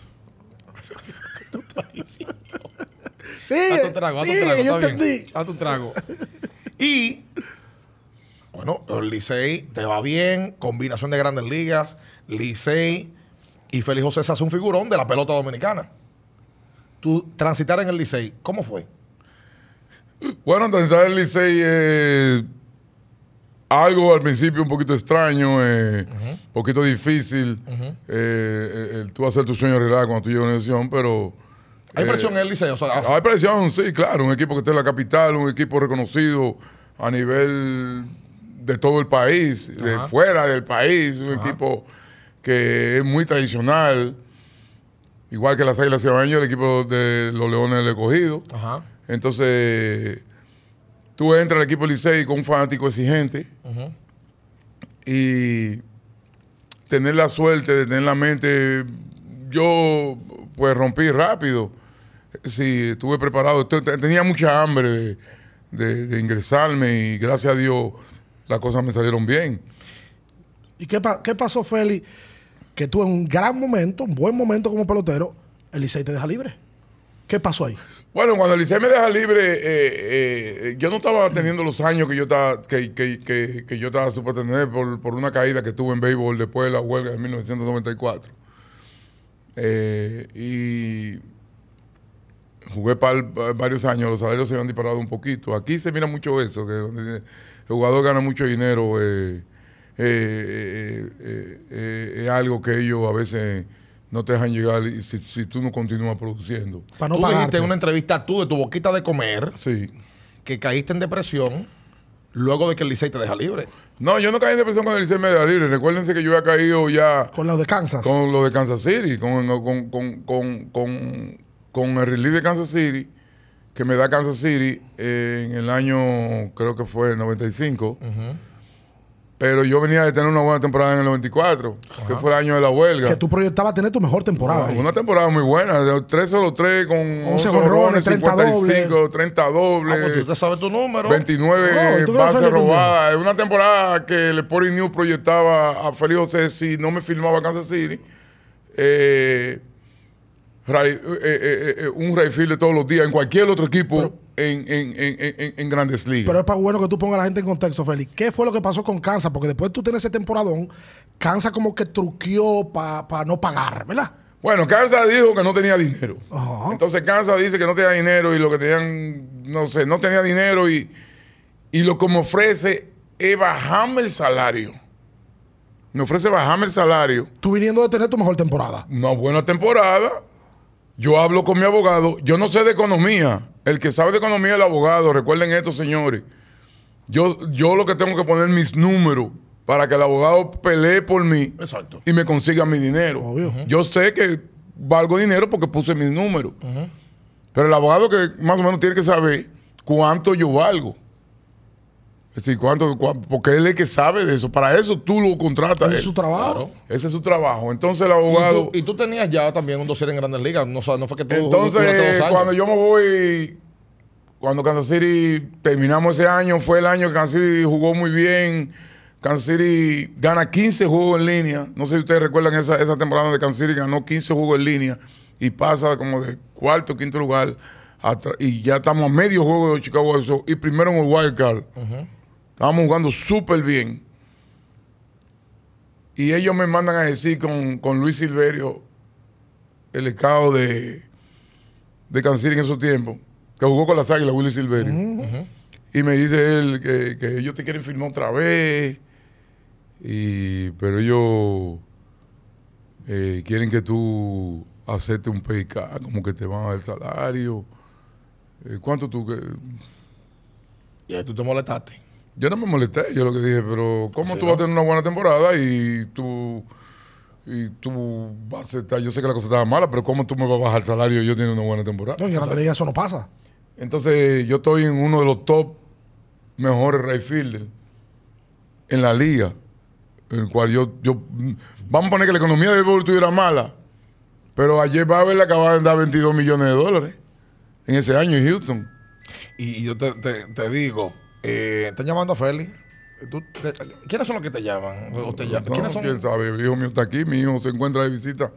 Sí, Haz tu trago, haz sí, tu trago, yo está bien. entendí. Haz tu trago. y, bueno, el Licey te va bien, combinación de grandes ligas, Licey y Félix José se hace un figurón de la pelota dominicana. Tú transitar en el Licey, ¿cómo fue? Bueno, transitar el Licey eh, algo al principio un poquito extraño, un poquito difícil. eh, eh, el tú hacer tu sueño realidad cuando tú llegas a una lesión, pero... Hay eh, presión en el Licey, o sea, Hay presión, sí, claro. Un equipo que está en la capital, un equipo reconocido a nivel de todo el país, de fuera del país, un equipo que es muy tradicional. Igual que las Águilas Cibaeñas, el equipo de los Leones del Escogido. Ajá. Entonces, tú entras al equipo Licey con un fanático exigente y tener la suerte de tener la mente, yo pues rompí rápido. Sí, estuve preparado, Te- te- tenía mucha hambre de, de- de ingresarme y gracias a Dios las cosas me salieron bien. ¿Y qué, pa- qué pasó, Félix? Que tú en un gran momento, un buen momento como pelotero, el Licey te deja libre. ¿Qué pasó ahí? Bueno, cuando el Licey me deja libre, eh, eh, yo no estaba teniendo los años que yo estaba, que, que- que- que yo estaba supuesto tener por, por una caída que tuve en béisbol después de la huelga de 1994. Eh, y jugué par- varios años, los salarios se habían disparado un poquito. Aquí se mira mucho eso, que el jugador gana mucho dinero, eh, eh, eh, eh, eh, es algo que ellos a veces no te dejan llegar y si, si tú no continúas produciendo. Para no tú dijiste en una entrevista tú de tu boquita de comer Sí. que caíste en depresión luego de que el Licey te deja libre. No, yo no caí en depresión cuando el Licey me da libre. Recuérdense que yo había caído ya Con los de Kansas. con lo de Kansas City, con, con, con, con, con, con el relief de Kansas City, que me da Kansas City eh, en el año, creo que fue el 95. Pero yo venía de tener una buena temporada en el 94, que fue el año de la huelga. que tú proyectabas tener tu mejor temporada. Una temporada muy buena, de 3 solo 3 con 11 jonrones, jonrones, 30 55, 30 Ah, pues dobles, tú te sabes tu número. 29 No, ¿tú crees bases robadas. Es una temporada que el Sporting News proyectaba a Félix José si no me filmaba Kansas City. Eh, Ray- eh, eh, eh, un Rayfield de todos los días en cualquier otro equipo en, en, en- en grandes ligas. Pero es para bueno que tú pongas a la gente en contexto, Félix. ¿Qué fue lo que pasó con Kansas? Porque después tú tienes ese temporadón, Kansas como que truqueó para no pagar, ¿verdad? Bueno, Kansas dijo que no tenía dinero. Entonces Kansas dice que no tenía dinero y lo que tenían, no sé, no tenía dinero y, y lo que me ofrece es bajarme el salario. Me ofrece bajarme el salario. Tú viniendo de tener tu mejor temporada. Una buena temporada. Yo hablo con mi abogado. Yo no sé de economía. El que sabe de economía es el abogado. Recuerden esto, señores. Yo, yo lo que tengo que poner mis números para que el abogado pelee por mí Exacto. y me consiga mi dinero. Obvio. Yo sé que valgo dinero porque puse mis números. Pero el abogado que más o menos tiene que saber cuánto yo valgo. Decir, cuánto, cua- porque él es el que sabe de eso. Para eso tú lo contratas. Ese a es su trabajo. Ese es su trabajo. Entonces el Y abogado... tú, y tú tenías ya también un dossier en Grandes Ligas. No, no fue que tú Entonces, duraste dos años. cuando yo me voy, cuando Kansas City terminamos ese año, fue el año que Kansas City jugó muy bien. Kansas City gana 15 juegos en línea. No sé si ustedes recuerdan esa, esa temporada donde Kansas City ganó 15 juegos en línea y pasa como de cuarto o quinto lugar. y ya estamos a medio juego de Chicago y primero en el wild card. Estábamos jugando súper bien. Y ellos me mandan a decir con, con Luis Silverio, el escado de, de City en esos tiempos, que jugó con las águilas, Willy Silverio. Y me dice él que, que ellos te quieren firmar otra vez. Y, pero ellos eh, quieren que tú aceptes un PK, como que te van a dar el salario. Eh, ¿Cuánto tú? Que... Y ahí tú te molestaste. Yo no me molesté, yo lo que dije, pero ¿cómo Sí, tú ¿no? vas a tener una buena temporada y tú, y tú vas a aceptar? Yo sé que la cosa estaba mala, pero ¿cómo tú me vas a bajar el salario y yo tengo una buena temporada? No, en Grandes Ligas eso no pasa. Entonces, yo estoy en uno de los top mejores right fielder en la liga. En el cual yo, yo, vamos a poner que la economía del béisbol estuviera mala, pero ayer Babel le acaba de dar 22 millones de dólares en ese año en Houston. Y, y yo te, te- te digo, eh, están llamando a Félix. Tú te- ¿Quiénes son los que te llaman? O te llaman? No, ¿Quiénes son? quién sabe, el hijo mío está aquí, mi hijo se encuentra de visita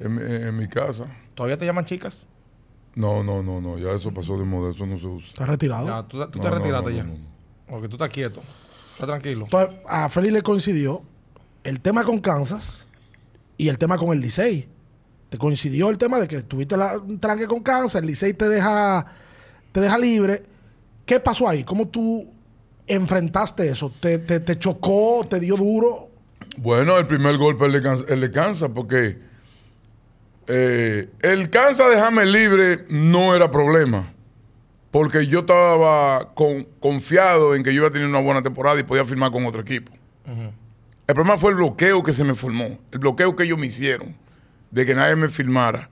en, mi- en mi casa. ¿Todavía te llaman chicas? No, no, no, no, ya eso pasó de moda, eso no se usa. Está retirado. Ya, tú, tú No, te no, retiraste no, ya. no, no. Porque tú estás quieto. Estás tranquilo. Entonces, a Félix le coincidió el tema con Kansas y el tema con el Licey. Te coincidió el tema de que tuviste la, un tranque con Kansas, el Licey te deja, te deja libre. ¿Qué pasó ahí? ¿Cómo tú enfrentaste eso? ¿Te, te, te chocó? ¿Te dio duro? Bueno, el primer golpe el de Kansas, porque eh, el Kansas dejarme libre no era problema. Porque yo estaba con- confiado en que yo iba a tener una buena temporada y podía firmar con otro equipo. El problema fue el bloqueo que se me formó, el bloqueo que ellos me hicieron, de que nadie me firmara.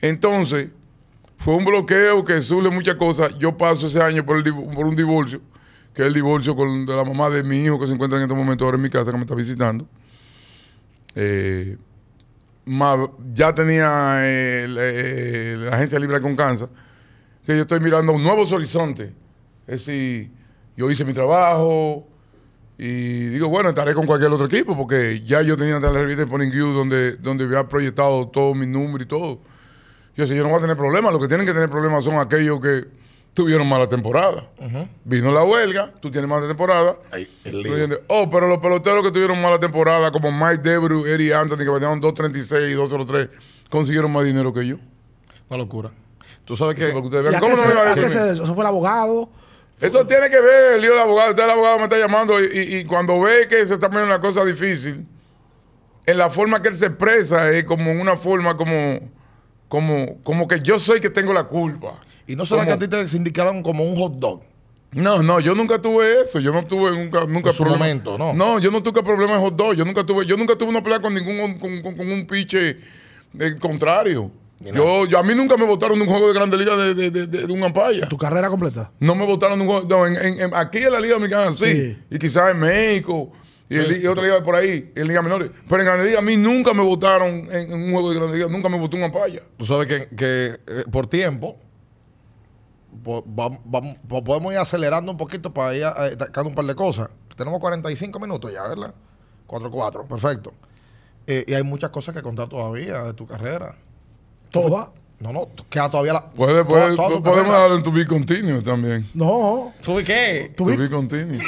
Entonces, fue un bloqueo que suele muchas cosas. Yo paso ese año por, el por un divorcio, que es el divorcio con, de la mamá de mi hijo que se encuentra en este momento ahora en mi casa, que me está visitando. Eh, ya tenía eh, eh, la agencia libre con Kansas. Sí, yo estoy mirando nuevos horizontes. Es decir, yo hice mi trabajo y digo, bueno, estaré con cualquier otro equipo porque ya yo tenía la revista de Pony View donde, donde había proyectado todos mis números y todo. Yo decía, yo no voy a tener problemas. Los que tienen que tener problemas son aquellos que tuvieron mala temporada. Vino la huelga, tú tienes mala temporada. Oh, pero los peloteros que tuvieron mala temporada, como Mike Debru, Eddie Anthony, que batearon 2.36 y 2.03, consiguieron más dinero que yo. Una locura. Tú sabes que... Lo que ustedes ¿Y vean. a ¿Cómo no se- me va a decir? se- eso fue el abogado? Eso tiene que ver el lío del abogado. Usted el abogado me está llamando y, y- y cuando ve que se está poniendo una cosa difícil, en la forma que él se expresa es como una forma como, como, como que yo soy que tengo la culpa. Y no será ¿Cómo? que a ti te sindicaron como un hot dog. No, no, yo nunca tuve eso. Yo no tuve nunca, nunca En su momento, ¿no? No, yo no tuve problemas en hot dog. Yo nunca tuve, yo nunca tuve una pelea con ningún con, con- con un piche eh, contrario. Yo, yo, a mí nunca me votaron de un juego de Grande Liga de, de, de, de un ampaya. Tu carrera completa. No me votaron de un juego. no, en- en- en- aquí en la Liga Dominicana sí. Sí. Y quizás en México. Y, en li- y otra liga por ahí, en Liga Menores. Pero en Grande Liga a mí nunca me votaron en, en un juego de Grande Liga. Nunca me votó un ampaya. Tú sabes que, que, eh, por tiempo po- vam- vam- po- podemos ir acelerando un poquito para ir a- a- sacando un par de cosas. Tenemos 45 minutos ya, ¿verdad? 4-4, perfecto. Eh, y hay muchas cosas que contar todavía de tu carrera. Toda. No, no, queda todavía la. Puede, toda- puede, toda podemos carrera. darle en tu be continuo también. No. ¿Tú qué? Tu be continuo.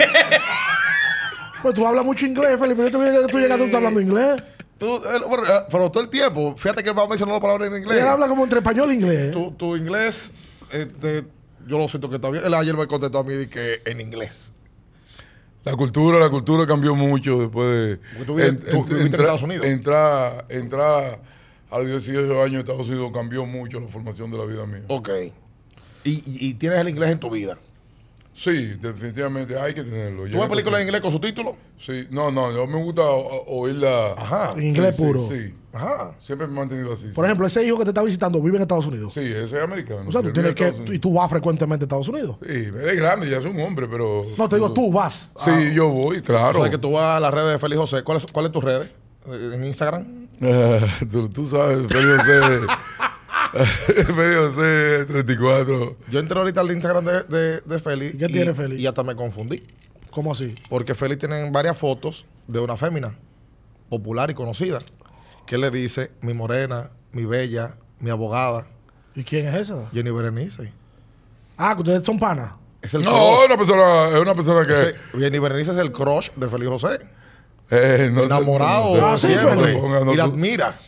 pues tú hablas mucho inglés, Felipe. Yo te vi que tú llegaste tú estás hablando inglés. Tú, eh, pero, eh, pero todo el tiempo, fíjate que él va a mencionar la palabra en Y inglés. él habla como entre español e inglés. Tu, tu inglés, este, yo lo siento que todavía. Él ayer me contestó a mí que en inglés. La cultura, la cultura cambió mucho después de Porque tú vives- tú viviste en Estados Unidos. Entrar, entrar a los 18 años en Estados Unidos cambió mucho la formación de la vida mía. Ok. Y, y- y tienes el inglés en tu vida. Sí, definitivamente hay que tenerlo. ¿Tú ves películas en inglés con subtítulos? Sí, no, no, yo me gusta o- oírla. Ajá. En inglés Sí, puro. Sí, sí. Ajá. Siempre me he mantenido así. Por sí. ejemplo, ese hijo que te está visitando vive en Estados Unidos. Sí, ese es americano. O sea, tú tienes que. Y tú vas frecuentemente a Estados Unidos. Sí, es grande, ya es un hombre, pero. No, te digo, tú vas. Sí, Ah, yo voy, claro. Sabes que tú vas a las redes de Félix José. ¿Cuál es, cuál es tu red? Eh, ¿En Instagram? Tú, tú sabes, Félix José. Félix José 34. Yo entré ahorita al Instagram de, de, de Félix. ¿Y qué tiene Félix? Y hasta me confundí. ¿Cómo así? Porque Félix tiene varias fotos de una fémina popular y conocida. Que le dice, mi morena, mi bella, mi abogada, ¿Y quién es esa? Jenny Berenice. Ah, que ustedes son panas. Es el No, crush. es una persona, es una persona que. Ese- Jenny Berenice es el crush de Félix José. eh, no Enamorado no siempre. y la admira.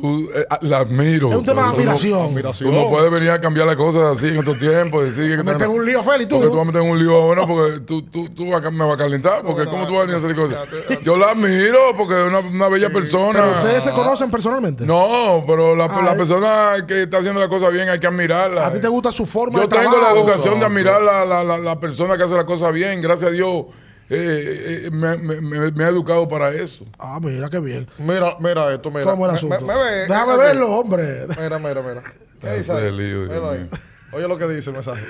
Tú, eh, ah, la admiro. Es un tema de Tú no- admiración. Tú no puedes venir a cambiar las cosas así en estos tiempos. Decir que Me metes un lío, Félix, tú. Porque tú vas a meter en un lío ahora porque tú, tú, tú vas a- me vas a calentar. Porque No, ¿cómo no, tú vas a venir a hacer cosas? no, no. Yo la admiro porque es una, una bella persona. Pero ustedes se conocen personalmente. No, pero la, Ah, la eh. persona que está haciendo las cosas bien hay que admirarla. ¿A ti te gusta su forma Yo de tengo la educación de admirar la, la, la, la persona que hace las cosas bien. Gracias a Dios eh, eh, me, me- me- me ha educado para eso. Ah, mira qué bien. Mira, mira esto, mira. ¿Cómo el asunto? me- me ve, Déjame verlo, hombre. Mira, mira, mira. ¿Qué dice ahí? lío, ahí. Oye lo que dice el mensaje.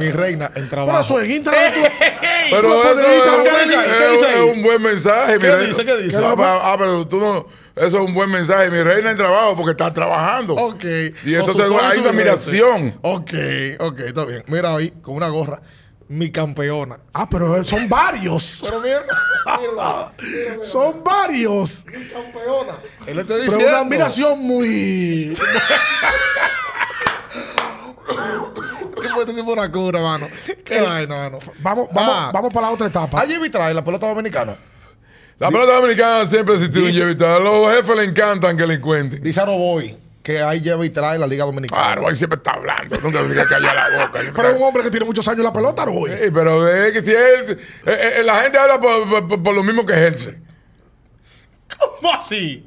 Mi reina en Pero trabajo. eso en Instagram. Pero eso es, un- ¿qué dice? es- ¿Qué dice es ahí? un buen mensaje. ¿Qué dice? ¿Qué dice? Ah, ah, pero tú no. Eso es un buen mensaje. Mi reina en trabajo porque está trabajando. Ok. Y entonces hay una admiración. Ok, ok, está bien. Mira ahí, con una gorra. Mi campeona. Ah, pero son varios. Pero mira. Son varios. Mi campeona. Él le está Pero diciendo. una admiración muy. Este tipo- este una cura, mano. Qué vaina, mano. Vamos, vamos, Ah. vamos para la otra etapa. A Jimmy trae la pelota dominicana. La pelota dominicana siempre ha existido en Dice- Jevita. A los jefes le encantan que le encuentren. Dice Aroboy que ahí lleva y trae la Liga Dominicana. Claro, ahí siempre está hablando. Nunca diga que callar la boca. Pero es un hombre que tiene muchos años en la pelota. Ey, pero es que si él. eh, eh, la gente habla por, por- por lo mismo que ejerce. ¿Cómo así?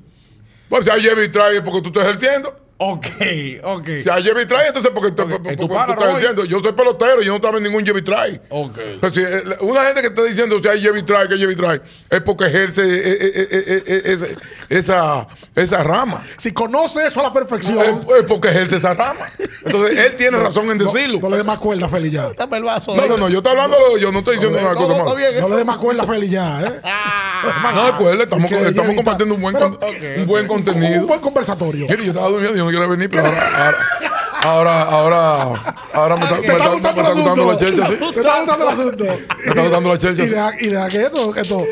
Pues si hay lleva y trae porque tú estás ejerciendo. Ok, ok. Si hay lleva y trae, entonces porque, tú- Ok, porque ¿es tu tú pana, estás ejerciendo. Yo soy pelotero, yo no estaba en ningún y trae. Ok. Pero si eh, una gente que está diciendo si hay lleva y trae, que y trae, es porque ejerce eh, eh, esa, esa rama. Si conoce eso a la perfección. Es, es porque ejerce esa rama. Entonces él tiene razón en decirlo. No le dé más cuerda, Feli, ya. Dame el vaso. No, no, no, yo estoy hablando, yo no estoy diciendo No, una no, cosa le dé más cuerda, Feli, ya, ¿eh? No, acuérdate, estamos, estamos compartiendo un buen, Pero- con- ok, un buen Un contenido. buen conversatorio. Mire, yo estaba durmiendo, yo no quiero venir, pero ahora, ahora, ahora, ahora, ahora me está, me ¿Te está me gustando está gustando la chelcha, sí. ¿Te está gustando el asunto? Me está gustando la chelcha, Y y deja que esto, que esto.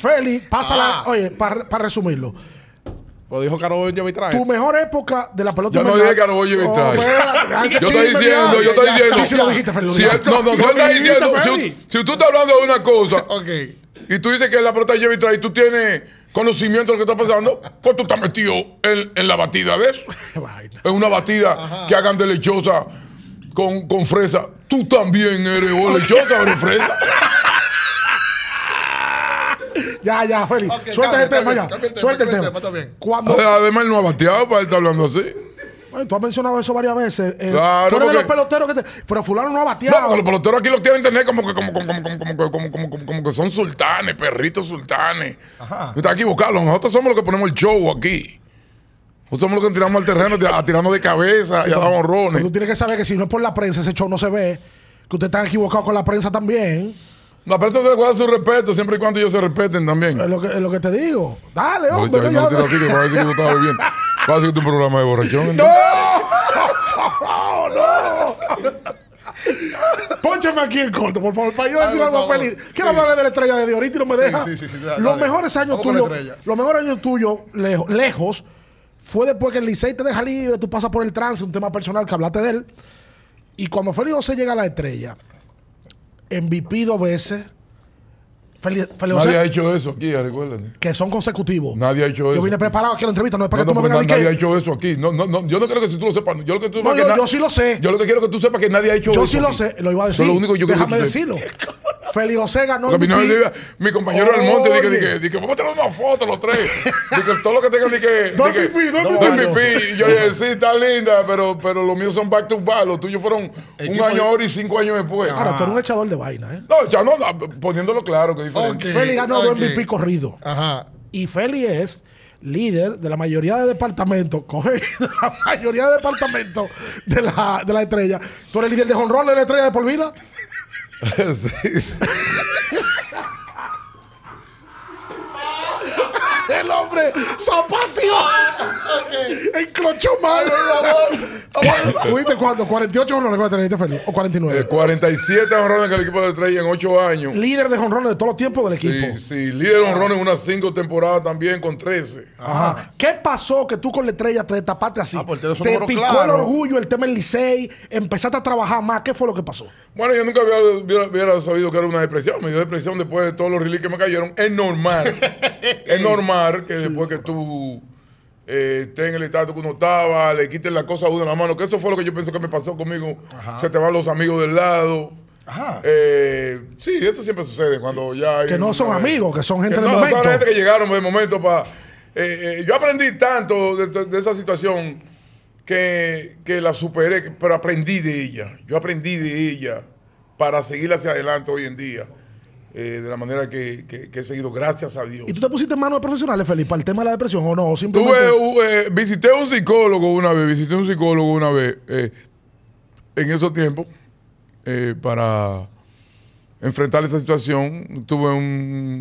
Feli, pásala. Ah. Oye, para resumirlo. Lo dijo Caro lleva y trae. Tu mejor época de la pelota Yo no dije voy a evitar. Oh, Yo estoy diciendo, yo estoy diciendo. Sí, sí lo dijiste, Feli. no, no, diciendo. Si, si tú estás hablando de una cosa Ok. y tú dices que la pelota lleva y trae y tú tienes conocimiento de lo que está pasando, pues tú estás metido en, en la batida de eso. En una batida que hagan de lechosa con, con fresa. Tú también eres o lechosa o eres fresa. Ya, ya, Feli. Ok, Suelta el tema ya. cambia el tema, Suelta el tema. Cuando. Además, él no ha bateado para él estar hablando así. Eh, tú has mencionado eso varias veces. Eh, claro, tú eres de los peloteros que te. Pero Fulano no ha bateado. No, los peloteros aquí los tienen tener como que, como, como, como, como, como, como, como que son sultanes, perritos sultanes. Ajá. Está equivocado. Nosotros somos los que ponemos el show aquí. Nosotros somos los que tiramos al terreno, a, de cabeza y a dar honrones. Tú tienes que saber que si no es por la prensa, ese show no se ve. Que ustedes están equivocados con la prensa también. La prensa se guarda su respeto, siempre y cuando ellos se respeten también. Es lo que, es lo que te digo. Dale, hombre. No, no, no, no, así, que va a decir decir que tu programa de borrachón. ¡No! entonces. ¡No! Pónchame aquí en corto, por favor, para yo decir por algo feliz. Quiero Sí. hablarle de la estrella de Dios ahorita y no me deja. sí, sí, dale. los mejores años tuyos, los mejores años tuyos, lejos, lejos, fue después que el Licey te deja libre, tú pasas por el trance, un tema personal que hablaste de él. Y cuando Félix José llega a la estrella, MVP dos veces, Nadie ha hecho eso aquí, recuérdate. que son consecutivos. Nadie ha hecho Yo eso. vine preparado aquí a la entrevista, no es para No, que no, tú me porque vengas nadie ha hecho eso aquí. No, no, no, yo no creo que si tú lo sepas. Yo lo que tú No, yo, que yo sí lo sé. Yo lo que quiero que tú sepas que nadie ha hecho Yo eso. sí lo aquí. sé, lo iba a Eso decir. es lo único que yo quiero Déjame decirlo. Félix José ganó Porque mi, compañero del monte dice que, Oye. dice que vamos a tener una foto los tres. Dice que todo lo que tengan, dice que- MVP. Y yo le dije, sí, está linda, pero, pero los míos son back to back. Los tuyos fueron un año ahora y cinco años después. Ahora, tú eres un echador de vaina, ¿eh? No, ya no, no, poniéndolo claro que diferente. Ok. Félix ganó dos ok. MVP corrido. Ajá. Y Félix es líder de la mayoría de departamentos, coge de la mayoría de departamentos de la, de la estrella. Tú eres líder de jonrón de la estrella de por vida. Sí. El hombre zapateó. Encrochó mal. ¿Tuviste cuánto? 48 jonrones que teniste Félix. O 49. Eh, 47 honrones en el equipo de Estrella en 8 años. líder de jonrones de todos los tiempos del equipo. Sí, sí, líder honrones en unas 5 temporadas también con 13. Ajá. ¿Qué pasó que tú con la estrella te destapaste así? Ah, pues te picó claro. el orgullo, el tema del Licey, empezaste a trabajar más. ¿Qué fue lo que pasó? Bueno, yo nunca había, hubiera, hubiera sabido que era una depresión. Me dio depresión después de todos los releases que me cayeron. Es normal. es normal que después que tú eh, estés en el estado que uno estaba, le quiten la cosa a uno de la mano. Que eso fue lo que yo pienso que me pasó conmigo. Se te van los amigos del lado. Ajá. Eh, sí, eso siempre sucede cuando ya hay Que no son amigos, que son gente que del no, momento. Son gente que llegaron de momento para... yo aprendí tanto de, de- de esa situación que, que la superé, pero aprendí de ella. Yo aprendí de ella para seguir hacia adelante hoy en día. Eh, de la manera que, que- que he seguido, gracias a Dios. ¿Y tú te pusiste en manos de profesionales, Felipe, para el tema de la depresión o no? O simplemente... Tuve, u- eh, visité a un psicólogo una vez, visité un psicólogo una vez eh, en esos tiempos eh, para enfrentar esa situación. Tuve un,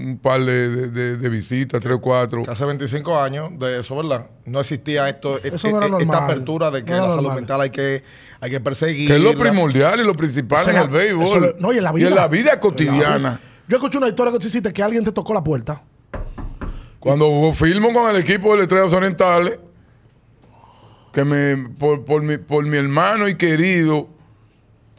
un par de, de- de- de visitas, tres o cuatro. Hace 25 años de eso, ¿verdad? No existía esto, e- Eso no era e- normal. esta apertura de que No la salud normal. mental hay que, hay que perseguir. Que es lo primordial y lo principal en el béisbol. eso es- no, y en la vida. Y en la vida cotidiana. Yo escuché una historia que tú hiciste que alguien te tocó la puerta. Cuando filmo con el equipo de Estrellas Orientales, que me, por, por mi, por mi hermano y querido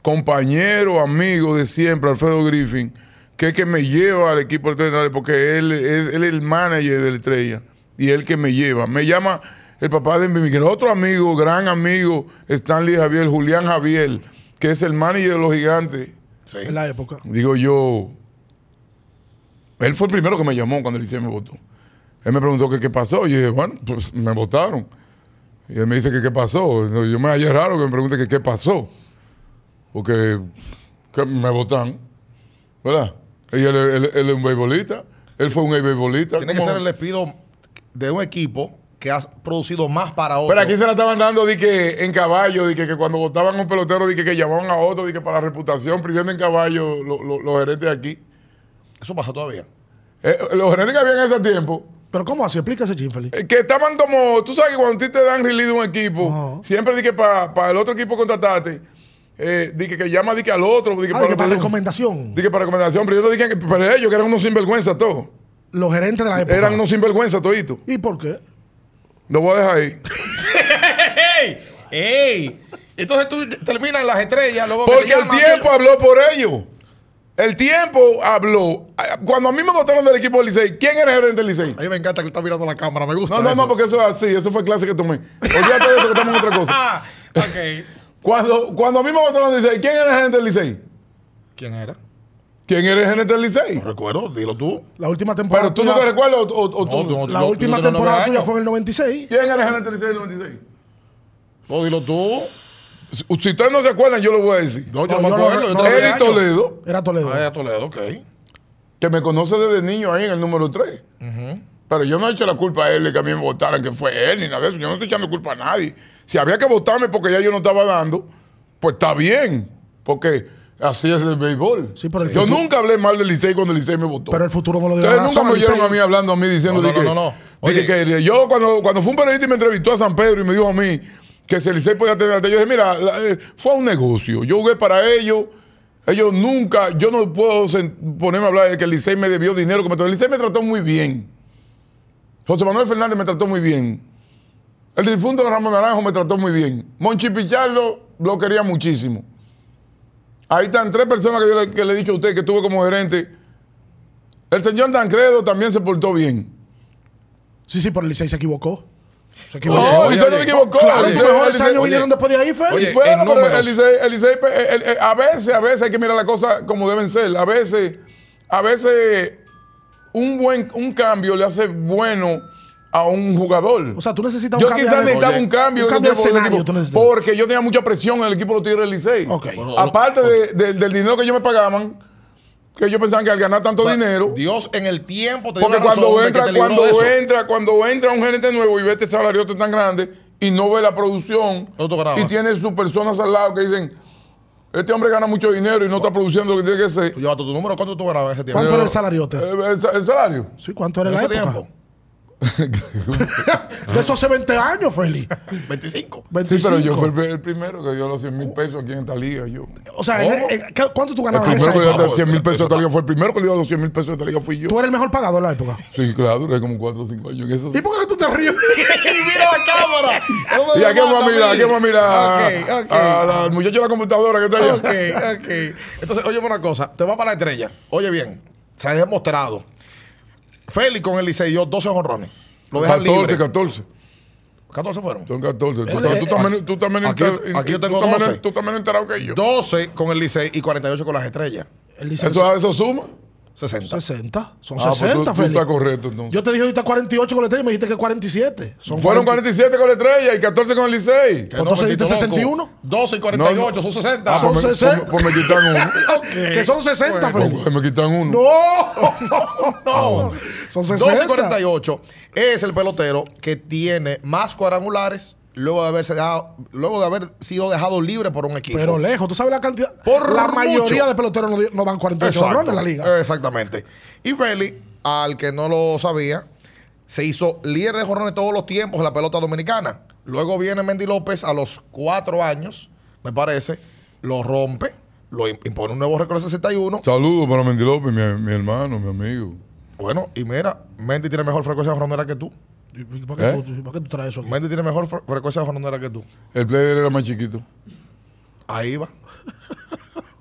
compañero, amigo de siempre, Alfredo Griffin, que es que me lleva al equipo de Orientales, porque él es, él es el manager de la estrella y él que me lleva. Me llama el papá de mi otro amigo, gran amigo, Stanley Javier, Julián Javier, que es el manager de los gigantes. Sí. En la época. Digo yo, él fue el primero que me llamó cuando el Licey me votó. Él me preguntó que qué pasó. Y yo dije, bueno, pues me votaron. Y él me dice que qué pasó. Yo me hallé raro que me pregunte que qué pasó. Porque que me votan. ¿Verdad? Y él, él- él es un beisbolista. Él fue un beisbolista. Tiene que ser el despido de un equipo que ha producido más para otro. Pero aquí se la estaban dando di que en caballo, di que, que cuando votaban a un pelotero, di que, que llamaban a otro, di que para la reputación, pidiendo en caballo lo- lo- los gerentes de aquí. Eso pasa todavía. Eh, los gerentes que había en ese tiempo, Pero ¿cómo así? Explícase, Chinfeli. Eh, que estaban como, tú sabes que cuando a ti te dan release de un equipo, siempre di que para el otro equipo contratarte, eh, di que, que llama di que al otro, di que Ah, que para di recomendación. que para recomendación, pero yo te dije que pero ellos que eran unos sinvergüenza todos, Los gerentes de la época. eran unos sinvergüenza toditos. ¿Y por qué? Lo voy a dejar ahí. ¡Ey! ¡Ey! Entonces tú terminas en las estrellas, luego que Porque te el tiempo habló por ellos. El tiempo habló. Cuando a mí me votaron del equipo del Licey, ¿quién era el gerente del Licey? A mí me encanta que está mirando la cámara, me gusta. No, no, eso. no, porque eso es así, eso fue clase que tomé. Olvídate de eso que estamos en otra cosa. Ah, ok. Cuando, cuando a mí me votaron del Licey, ¿quién era el gerente del Licey? ¿Quién era? ¿Quién era el gerente del Licey? No recuerdo, dilo tú. La última temporada. Pero tú no te recuerdas o, o- o No, tú. no- La última temporada tuya fue en el 96. ¿Quién era el gerente del Licey del 96? No, dilo tú. Si ustedes no se acuerdan, yo lo voy a decir. No, yo No, no me acuerdo. no- Eddie. Toledo, Era Toledo. Ah, era Toledo, ok. que me conoce desde niño ahí en el número 3. Pero yo no he hecho la culpa a él de que a mí me votaran, que fue él ni nada de eso. Yo no estoy echando culpa a nadie. Si había que votarme porque ya yo no estaba dando, pues está bien. Porque así es el béisbol. Sí, pero el yo futuro- nunca hablé mal del Licey cuando el Licey me votó. Pero el futuro no lo dio Ustedes nunca me oyeron a mí hablando a mí diciendo No, de no, que, no, no, Oye. que- que yo cuando, cuando fue un periodista y me entrevistó a San Pedro y me dijo a mí que si el Licey podía tener yo dije, mira, la- eh, fue un negocio. Yo jugué para ellos. Ellos nunca, yo no puedo ponerme a hablar de que el Licey me debió dinero. Me, el Licey me trató muy bien. José Manuel Fernández me trató muy bien. El difunto Ramón Naranjo me trató muy bien. Monchi Pichardo lo quería muchísimo. Ahí están tres personas que yo le he dicho a usted que tuve como gerente. El señor Tancredo también se portó bien. Sí, sí, pero el Licey se equivocó. Se equivocó. No, oye, Licey no se equivocó. Claro, El tus mejores el años vinieron después de ahí, Fer. Oye, bueno, en pero números. el Licey, el Licey, eh, el- eh, a veces, a veces hay que mirar las cosas como deben ser. A veces, a veces un buen, un cambio le hace bueno a un jugador. O sea, tú necesitas un yo cambio quizás de- necesitaba Oye, un cambio, un cambio el de escenario, porque yo tenía mucha presión en el equipo de los Tigres del Licey. Ok. Bueno, Aparte de- de- del dinero que ellos me pagaban, que ellos pensaban que al ganar tanto O sea, dinero, Dios en el tiempo te dio porque la razón cuando de que entra, te cuando de eso. entra, cuando entra un gerente nuevo y ve este salario tan grande y no ve la producción y tiene sus personas al lado que dicen, este hombre gana mucho dinero y no está produciendo lo que tiene que ser. Tú llevaste tu número, ¿cuánto tú ganabas en ese tiempo? ¿Cuánto era el salariote? Eh, el, sa- el salario. Sí, ¿cuánto era época? tiempo. De eso hace 20 años, Feli. 25. 25. Sí, pero yo fui el, pri- el primero que dio los 100 mil pesos aquí en esta liga. Yo. O sea, en- ¿qué- ¿cuánto tú El ganabas en primero esa que dio época? los 100 mil pesos de esta liga fue el primero que le dio los 100 mil pesos de esta liga fui yo. Tú eres el mejor pagado en la época. Sí, claro, duré como 4 o 5 años en eso. ¿Y por qué tú te ríes? ¡Mira la cámara! No me Y aquí vamos a mata mirar, aquí vamos a mirar Ok, ok. a la muchacha de la computadora que está allá. Ok, ok. Entonces, óyeme una cosa. Te vas para la estrella. Oye bien, se ha demostrado. Félix con el Licey dio 12 jonrones. Lo dejan 14, libre. 14. 14 fueron. Son 14. Él- Porque tú, eh, también, tú también aquí- enter- aquí yo tengo tú también- 12. Tú también enterado que yo. 12 con el Licey y 48 con las estrellas. Él dice Eso, eso suma. 60. 60. Son Ah, pues 60, tú, tú Feli. estás correcto entonces. Yo te dije ahorita 48 con la estrella y me dijiste que 47. Son Fueron 40. 47 con la estrella y 14 con el Licey. Que Entonces loco. 61. 12 y 48 No, no. son 60. Ah, Son pues, me, 60. pues- pues me quitan uno. Que son 60, Bueno. Feli. Pues me quitan uno. No, no, no. Son 60. 12 y 48 es el pelotero que tiene más cuadrangulares luego de haberse dejado, luego de haber sido dejado libre por un equipo. Pero lejos, tú sabes la cantidad. Por la mucho. mayoría de peloteros no, no dan 48 Exacto, en la liga. Exactamente. Y Félix, al que no lo sabía, se hizo líder de jorrones todos los tiempos en la pelota dominicana. Luego viene Mendy López a los cuatro años, me parece, lo rompe, lo im- impone un nuevo récord de 61. Saludos para Mendy López, mi, mi hermano, mi amigo. Bueno, y mira, Mendy tiene mejor frecuencia de jorronera que tú. ¿Y ¿Para qué, ¿Eh? tú, para qué tú traes eso aquí? Mendy tiene mejor fre- frecuencia de jorronera que tú. El player era más chiquito. Ahí va.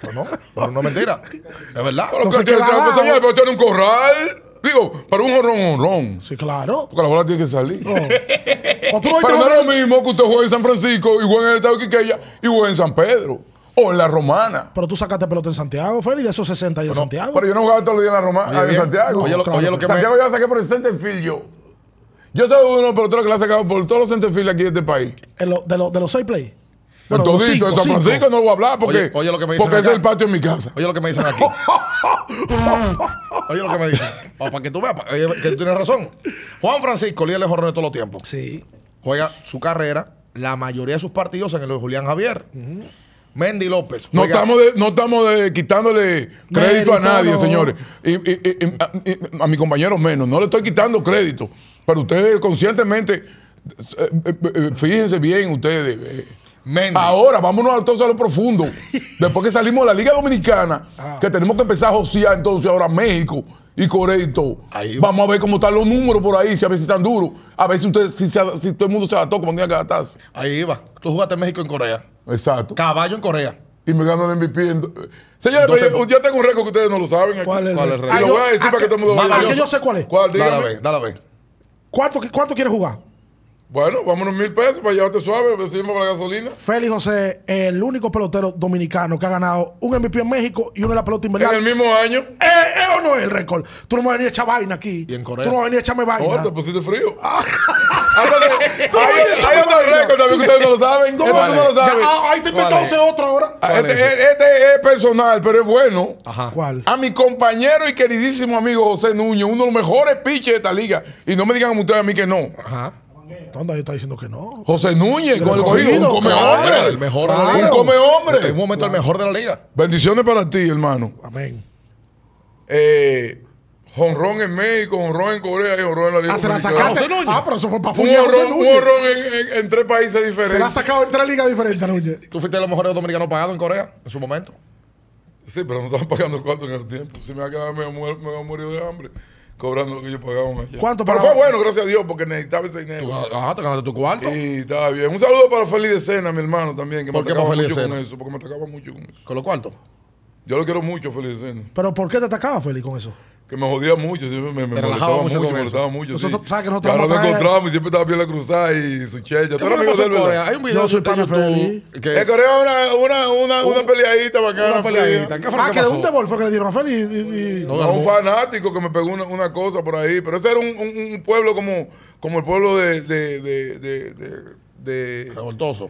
pero no, pero no es mentira. Es verdad. Pero que señor, pero tiene un corral. Digo, para un honrón, honrón. Sí, claro. Porque la bola tiene que salir. No. O tú no Pero no es lo mismo que usted juegue en San Francisco y juegue en el estado de Quiqueya y juegue en San Pedro. O en la Romana. Pero tú sacaste pelota en Santiago, Félix, de esos 60 y en Santiago. Pero yo no jugaba todos los días en la Romana, Oye, en. Santiago. Oye, lo, claro. oye lo que me- Santiago ya la saqué por el centerfield yo. Yo soy uno de los peloteros que la ha sacado por todos los centerfield aquí de este país. En lo- de, lo- de los seis play. En Bueno, todito, cinco, en San cinco. Francisco no lo voy a hablar porque, Oye, oye lo que me dicen porque acá. es el patio de mi casa. Oye lo que me dicen aquí. Oye lo que me dicen. Pa- Para que tú veas que tú tienes razón. Juan Francisco, líder de jorrones todos los tiempos. Sí. Juega su carrera, la mayoría de sus partidos en el de Julián Javier. Mendy López. No estamos, de- no estamos de- quitándole crédito a nadie, señores. Y, y- y- y- a, a mi compañero menos. No le estoy quitando crédito. Pero ustedes conscientemente, eh, eh, eh, fíjense bien ustedes. Mendy. Ahora, vámonos entonces a lo profundo. Después que salimos de la Liga Dominicana, Ah. que tenemos que empezar a josear entonces ahora México y. Ahí va. Vamos a ver cómo están los números por ahí, si a ver si están duros. A ver si, usted, si, se- si todo el mundo se adaptó como tenía que adaptarse. Ahí iba. Tú jugaste en México en Corea. Exacto. Caballo en Corea. Y me ganó el MVP. en Señores, yo, tem- yo tengo un récord que ustedes no lo saben. aquí. ¿Cuál es ¿Cuál es el récord? Y lo Ah, voy a decir ah, para que todo el mundo ah, vaya. que yo sé cuál es. ¿Cuál? Dale a Dígame. ver, dale a ver. ¿Cuánto, ¿Cuánto quieres jugar? Bueno, vámonos mil pesos para llevarte suave, decimos para la gasolina. Félix José el único pelotero dominicano que ha ganado un MVP en México y uno en la pelota En invernal. el mismo año. ¿Eh, eh o no es el récord? Tú no me venías a echar vaina aquí. ¿Y en Corea? Tú no me venías a echarme vaina. Oh, te pusiste frío. Ah. Tú hay, a otro récord también que ustedes no lo saben. No, Esto tú no lo ya, sabes. ah, ahí te ¿Cuál entonces es? otro ahora. Ah, ¿Cuál Este, es? este es personal, pero es bueno. Ajá. ¿Cuál? A mi compañero y queridísimo amigo José Núñez, uno de los mejores pitchers de esta liga. Y no me digan ustedes a mí que no. Ajá. ¿Dónde ahí está diciendo que no? José Núñez, con el cogido, un come claro. hombre. El mejor de la Claro. liga. Un come En hombre. un momento el mejor de la liga. Bendiciones para ti, hermano. Amén. Eh, jonrón en México, jonrón en Corea y jonrón en la Liga Ah, se la sacaste. José Núñez. Ah, pero eso fue para Un jonrón en, en- en tres países Se la ha diferentes. sacado en tres ligas diferentes, Núñez. Tú fuiste de los mejores dominicanos pagados en Corea en su momento. Sí, pero no estaban pagando cuánto en el tiempo. Si me va a quedar, me va a morir de hambre cobrando lo que ellos pagaban allá. ¿Cuánto Pero pagaba? fue bueno, gracias a Dios, porque necesitaba ese dinero. Ajá, te ganaste tu cuarto. Y estaba bien. Un saludo para Félix de Sena, mi hermano, también, que ¿Por me qué atacaba para mucho de con eso, porque me atacaba mucho con eso. Con los cuartos. Yo lo quiero mucho, Félix de Sena. ¿Pero por qué te atacaba, Félix, con eso? Que me jodía mucho, siempre me, molestaba mucho me molestaba mucho. Nosotros- sí. ¿sabes que nosotros nos encontramos y siempre estaba bien la cruzada y su checha. ¿Tú ¿Qué eres amigo de Corea? Hay un video Yo soy de YouTube que- En Corea una, una, una, una Un- peleadita bacana. una peleadita. fría. ¿Qué fue lo Ah, que un devol fue que le dieron a Félix. y- No, un fanático que me pegó una, una cosa por ahí. Pero ese era un, un- un pueblo como, como el pueblo de, de, de, de, de- de- Revoltoso.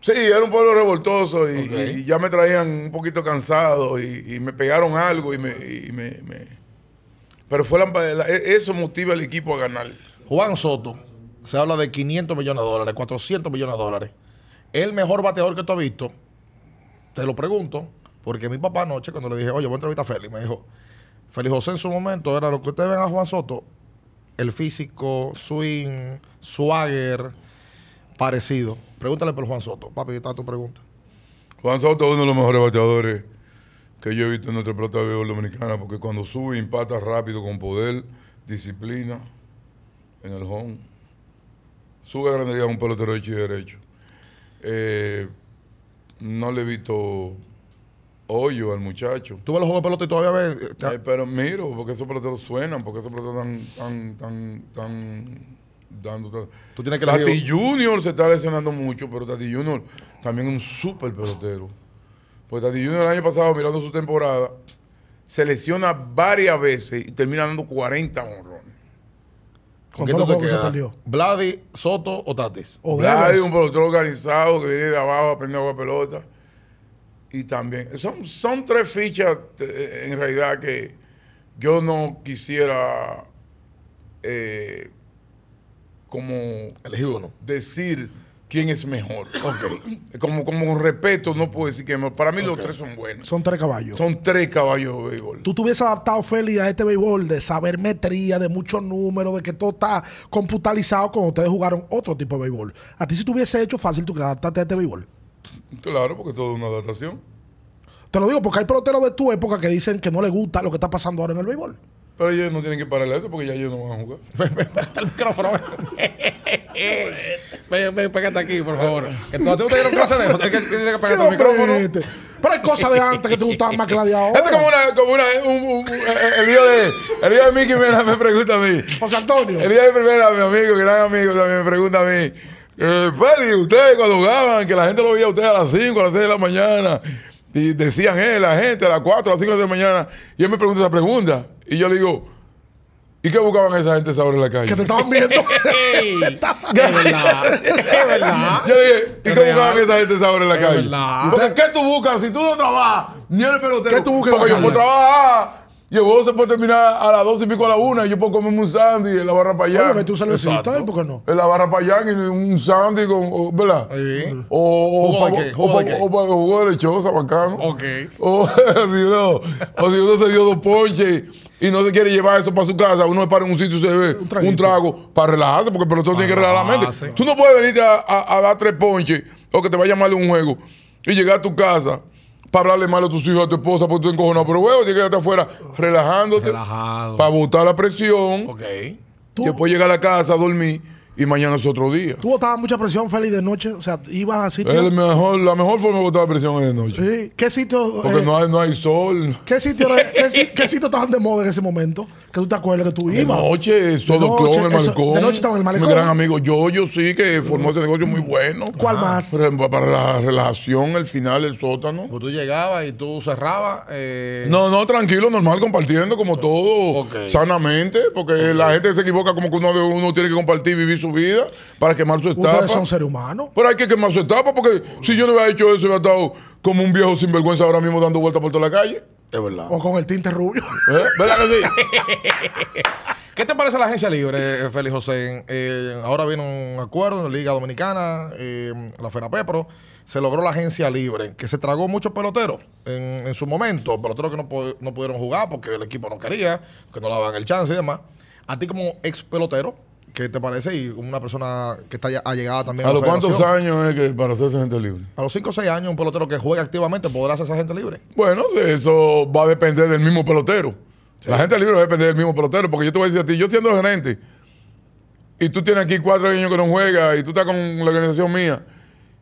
Sí, era un pueblo revoltoso y ya me traían un poquito cansado y, y me pegaron algo y me... y me- me- Pero fue la- la- e- eso motiva al equipo a ganar. Juan Soto, se habla de 500 millones de dólares, 400 millones de dólares. El mejor bateador que tú has visto, te lo pregunto, porque mi papá anoche, cuando le dije, oye, voy a entrevistar a Félix, me dijo, Félix José en su momento era lo que ustedes ven a Juan Soto, el físico, swing, swagger, parecido. Pregúntale por Juan Soto. Papi, está tu pregunta. Juan Soto es uno de los mejores bateadores que yo he visto en nuestra pelota de béisbol dominicana, porque cuando sube impacta rápido con poder, disciplina en el home. Sube a grandería un pelotero hecho y derecho. Eh, no le he visto hoyo al muchacho. ¿Tú ves los juegos de pelota y todavía ves? eh, Eh, pero miro, porque esos peloteros suenan, porque esos peloteros están, tan, tan, tan dando. tan- Tú tienes que Tati Junior se está lesionando mucho, pero Tati Junior también es un súper pelotero. Pues Tati Junior el año pasado, mirando su temporada, se lesiona varias veces y termina dando 40 honrones. ¿Con los te juegos que se perdió. ¿Vladi, Soto o Tatis? O Vladi, un pelotero organizado que viene de abajo a aprender a jugar pelota. Y también, son, son tres fichas eh, en realidad que yo no quisiera eh, como Elegí uno. decir quién es mejor. Como, como respeto no puedo decir que es mejor. Para mí los tres son buenos. Son tres caballos. Son tres caballos de béisbol. Tú te hubieses adaptado, Félix, a este béisbol de sabermetría, de muchos números, de que todo está computarizado cuando ustedes jugaron otro tipo de béisbol. A ti si te hubiese hecho fácil tú que adaptarte a este béisbol. Claro, porque todo es una adaptación. Te lo digo porque hay peloteros de tu época que dicen que no les gusta lo que está pasando ahora en el béisbol. Pero ellos no tienen que pararle eso porque ya ellos no van a jugar. Está el micrófono. ven, ven, pégate aquí, por favor. Que no te dieron clase de eso. Tienes que, tienes que pegarte el micrófono. este. Pero hay cosas de antes que te gustaban más que la de ahora. Esto es como una, como una, un- un- un- el día de, el día de Mickey me pregunta a mí. José Antonio. El día de primera, mi amigo, gran amigo, también me pregunta a mí. Eh, Feli, ustedes cuando jugaban, que la gente lo veía a ustedes a las 5, a las 6 de la mañana, y decían, eh, la gente a las 4, a las 5 de la mañana, y él me pregunta esa pregunta, y yo le digo, ¿y qué buscaban esa gente esa hora en la calle? Que te estaban viendo. Ey, es verdad. Es verdad. Yo le dije, ¿y qué real. buscaban esa gente esa hora en la Es calle? verdad. Porque ¿qué tú buscas? Si tú no trabajas, ni eres pelotero. ¿Qué tú buscas Porque yo puedo trabajar, y el juego se puede terminar a las 12 y pico a la 1, y yo puedo comerme un sándwich en la barra para allá. Oye, un cervecita, Exacto. ¿y por qué no? En la barra para allá, y un sándwich con, o- ¿verdad? Sí. O, ¿Jugo o, de qué? o, ¿Jugo de o, o- jugo de lechosa, bacano. Ok. O, si o si uno se dio dos ponches y no se quiere llevar eso para su casa, uno se para en un sitio y se ve un, trago para relajarse, porque el pelotón tiene que relajar la mente. Tú no puedes venirte a, a- a dar tres ponches o que te vaya mal un juego y llegar a tu casa para hablarle mal a tus hijos, a tu esposa, porque tú encojonado. Pero huevo, tienes que quedarte afuera relajándote Relajado. para botar la presión. Ok. Después llegar a la casa a dormir y mañana es otro día. Tú botabas mucha presión, Félix, de noche. O sea, ibas a sitios. El mejor, la mejor forma de botar presión es de noche. Sí. ¿Qué sitio? Porque eh, no, hay, no hay sol. ¿Qué sitio, qué, si- qué sitio estaban de moda en ese momento? Que tú te acuerdas que tú De ibas. noche, todo noche, clon, el malecón. de noche estaba en el malecón. Mi gran amigo Yoyo, sí, que formó ese negocio muy bueno. ¿Cuál más? Para, para la relajación, el final, el sótano. Pues tú llegabas y tú cerrabas. eh, No, no, tranquilo, normal, compartiendo como todo, sanamente, porque la gente se equivoca como que uno, uno tiene que compartir, vivir su vida para quemar su etapa. Ustedes son seres humanos. Pero hay que quemar su etapa, porque si yo no hubiera hecho eso, hubiera estado como un viejo sinvergüenza ahora mismo dando vueltas por toda la calle. Es verdad. O con el tinte rubio. ¿Eh? ¿Verdad que sí? ¿Qué te parece la agencia libre, eh, Félix José? Eh, ahora viene un acuerdo en la Liga Dominicana, eh, la FENAPEPRO. Se logró la agencia libre, que se tragó muchos peloteros en, en su momento. Peloteros que no, no pudieron jugar porque el equipo no quería, que no le daban el chance y demás. A ti, como ex pelotero, ¿qué te parece? Y una persona que está ya allegada también ¿A la los cuántos federación. años es que para hacerse gente libre? A los 5 o 6 años, un pelotero que juega activamente podrá hacerse agente libre. Bueno, eso va a depender del mismo pelotero. La gente libre va a depender del mismo pelotero, porque yo te voy a decir a ti, yo siendo gerente, y tú tienes aquí cuatro años que no juegas, y tú estás con la organización mía,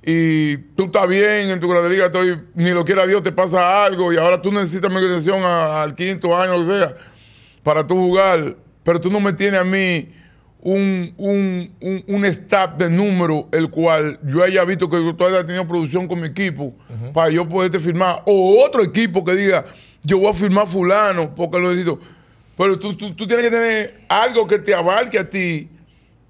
y tú estás bien en tu grado de liga, estoy, ni lo quiera Dios, te pasa algo, y ahora tú necesitas mi organización a- al quinto año, lo que sea, para tú jugar, pero tú no me tienes a mí un, un, un, un staff de número el cual yo haya visto que tú hayas tenido producción con mi equipo para yo poderte firmar, o otro equipo que diga, yo voy a firmar fulano porque lo necesito. Pero tú, tú, tú tienes que tener algo que te abarque a ti,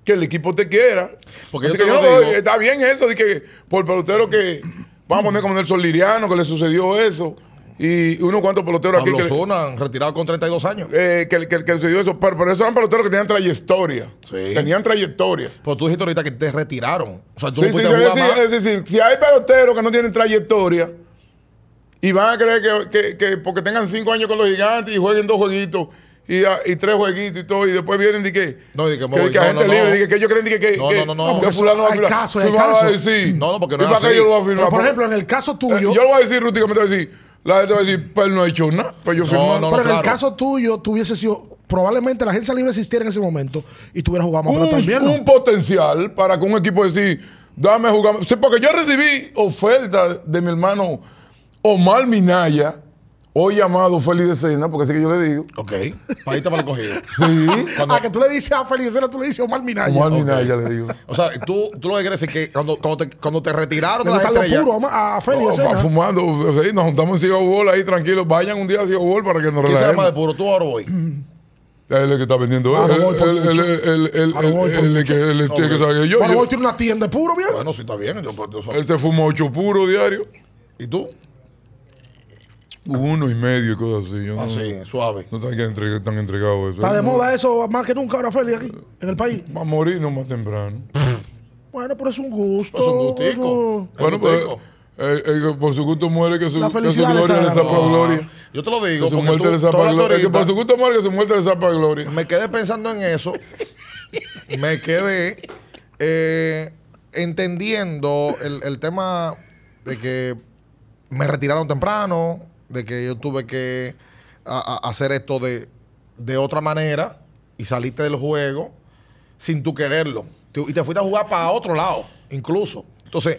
que el equipo te quiera. Porque yo que yo digo. está bien eso de que por pelotero que vamos a poner como Nelson Liriano, que le sucedió eso, y unos cuantos peloteros aquí Pablo que, Zuna, retirado con 32 años. eh, que, que, que le sucedió eso. Pero, pero esos eran peloteros que tenían trayectoria. Sí. Tenían trayectoria. Pero tú dijiste ahorita que te retiraron. O sea, tú Sí, no sí, jugar más. es decir, si hay peloteros que no tienen trayectoria y van a creer que, que- que porque tengan cinco años con los gigantes y jueguen dos jueguitos y, a- y tres jueguitos y todo, y después vienen de que. No, de que me que, voy. que No, agente no, libre, no. de que, que ellos creen de que, que, No, no, no, no. que Porque fulano va a firmar. casos, hay a decir, No, no, porque no ¿y es para qué así. yo lo voy a Pero, firmar? por Porque- ejemplo, en el caso eh, tuyo, yo lo voy a decir rústicamente, voy a decir, la gente va a decir, pero él no ha hecho nada, pues yo No, firmé. no, pero en el caso tuyo, tú hubiese sido, probablemente la agencia libre existiera en ese momento y tú hubieras jugado más un, invierno. un potencial para que un equipo decir, dame jugar. Sí, porque yo recibí oferta de mi hermano Omar Minaya, hoy llamado Félix de Sena, porque así que yo le digo. Ok. Para irte para el cogido. Sí, Ah, que tú le dices a Félix, Cena, tú le dices a Omar Minaya. Omar Minaya le digo. O sea, tú, tú lo que quieres decir que cuando, cuando, te, cuando te retiraron de las estrellas. puros a, a Félix No, Cena. fa- fumando, o sea, nos juntamos en Ciego ahí tranquilos. Vayan un día a Ciego para que nos ¿Quién se llama de relajemos. puro? Tú ahora voy. Él es el que está vendiendo. Él, él, que- es- tiene que saber que yo. Yo- hoy tiene una tienda de puro, bien. Bueno, sí, está bien. Pues, él se fuma ocho puros diarios. ¿Y tú? Uno y medio y cosas así. Yo no, Así, suave. no están, que entre- están entregados eso. Está de Él moda eso más que nunca ahora, Félix, aquí, en el país. Va a morir no más temprano. Bueno, pero es un gusto. Es un gustico. bueno, un pues eh, eh, que por su gusto muere, que su, La que su gloria le zapa gloria. Yo te lo Que digo su porque muerte tú, le zapa gloria. Que por su gusto muere, que su muerte le zapa gloria. me quedé pensando en eso. me quedé eh, entendiendo el, el tema de que me retiraron temprano, de que yo tuve que a- a- hacer esto de, de otra manera y saliste del juego sin tú quererlo. Te- y te fuiste a jugar para otro lado, incluso. Entonces,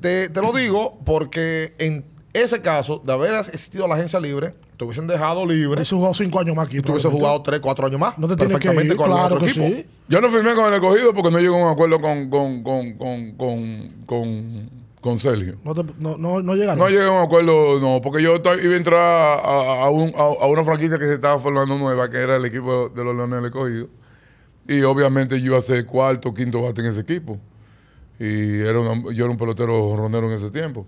te, te lo digo porque en ese caso, de haber existido la agencia libre, te hubiesen dejado libre Hubiese jugado cinco años más aquí. y tú hubieses probablemente. jugado 3, 4 años más. No te tienes que perfectamente ir, con claro otro que equipo. sí. Yo no firmé con el escogido porque no llegó a un acuerdo con, con, con, con, con, Sergio. No, te- no, no, no llegaron. No llegué a un acuerdo, no, porque yo iba a entrar a, a un- a- a una franquicia que se estaba formando nueva, que era el equipo de los Leones del Escogido. Y obviamente yo iba a ser cuarto, quinto bate en ese equipo. Y era una- yo era un pelotero ronero en ese tiempo.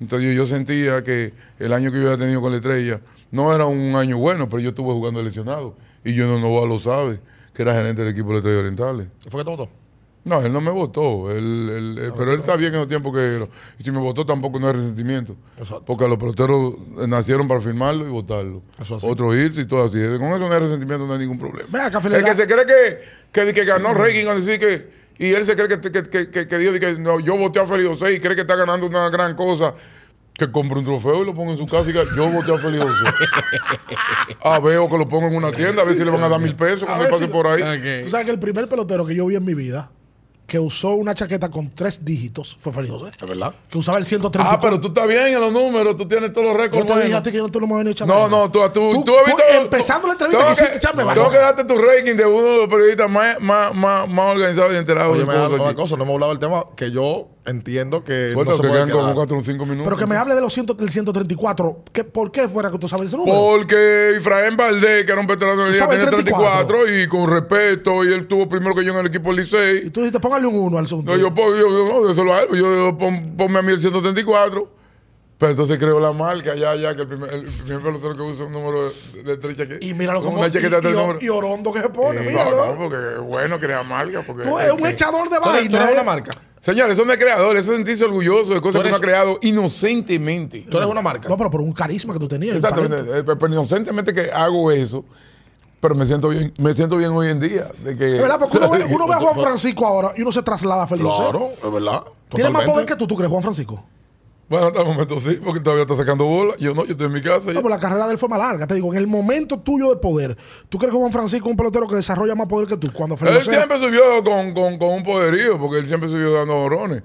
Entonces yo, yo sentía que el año que yo había tenido con la estrella no era un año bueno, pero yo estuve jugando lesionado. Y yo no, no lo sabe, que era gerente del equipo de la Estrella Orientales. ¿Qué fue que te votó? No, él no me votó, él, él- él- pero él está bien en el tiempo que... Y si me votó tampoco no hay resentimiento. Exacto. Porque los peloteros nacieron para firmarlo y votarlo. Eso así. Otros irse y todo así. Con eso no hay resentimiento, no hay ningún problema. Acá, el que se cree que, que, que ganó Reagan a decir que... Y él se cree que, que, que, que, que dijo de que no, yo voté a Félix José y cree que está ganando una gran cosa. que compre un trofeo y lo ponga en su casa y diga, yo voté a Félix José. ah, veo que lo pongo en una tienda, a ver si le van a dar mil pesos cuando pase si- por ahí. Tú sabes que el primer pelotero que yo vi en mi vida que usó una chaqueta con tres dígitos fue Félix José. ¿Es verdad? Que usaba el 134. Ah, pero tú estás bien en los números, tú tienes todos los Yo récords. te dije a ti que yo no te lo me. No, no, tú, tú, Tú- tú has visto. tú empezando la entrevista tengo quisiste echarme Tengo que darte tu ranking de uno de los periodistas más, más, más, más organizados y enterados Oye, me una cosa, no hemos hablado del tema que yo entiendo que Bueno, no se que quedan como quedar. 4 o 5 minutos. Pero que me hable de los 100, del 134. ¿Qué, ¿Por qué fuera que tú sabes ese número? Porque Efraín Valdés, que era un veterano de la liga, Sabe tenía 34. 34 y con respeto, y él tuvo primero que yo en el equipo del Y Licey. tú dijiste, póngale un 1 al segundo. No, yo, pongo- yo, yo, no, eso lo hago, yo, yo pon- ponme a mí el 134. Pero entonces creo la marca, ya, ya, que el primer, el primer pelotero que usa un número de, de tres chaquetas. y míralo como. Una y, chaqueta tres y- números. y Orondo que se pone, Sí, míralo. no, no, porque es bueno crear marca. Porque, Tú eres un eh, echador de ¿Tú eres- tú vaina. eres ¿eh? una marca? Señores, eso no es creador, eso es sentirse orgulloso de cosas que uno ha creado inocentemente. Tú eres una marca. No, pero por un carisma que tú tenías. Exactamente, eh, pero, pero inocentemente que hago eso, pero me siento bien, me siento bien hoy en día. De que, Es verdad, porque uno ve, uno ve a Juan Francisco ahora y uno se traslada Félix José. Claro, es verdad. ¿Tiene más Totalmente. poder que tú, tú crees, Juan Francisco? Bueno, hasta el momento sí, porque todavía está sacando bola. Yo no, yo estoy en mi casa. No, pero la carrera de él fue más larga. Te digo, en el momento tuyo de poder, ¿tú crees que Juan Francisco es un pelotero que desarrolla más poder que tú? Cuando Félix Él siempre subió con, con, con un poderío, porque él siempre subió dando borrones.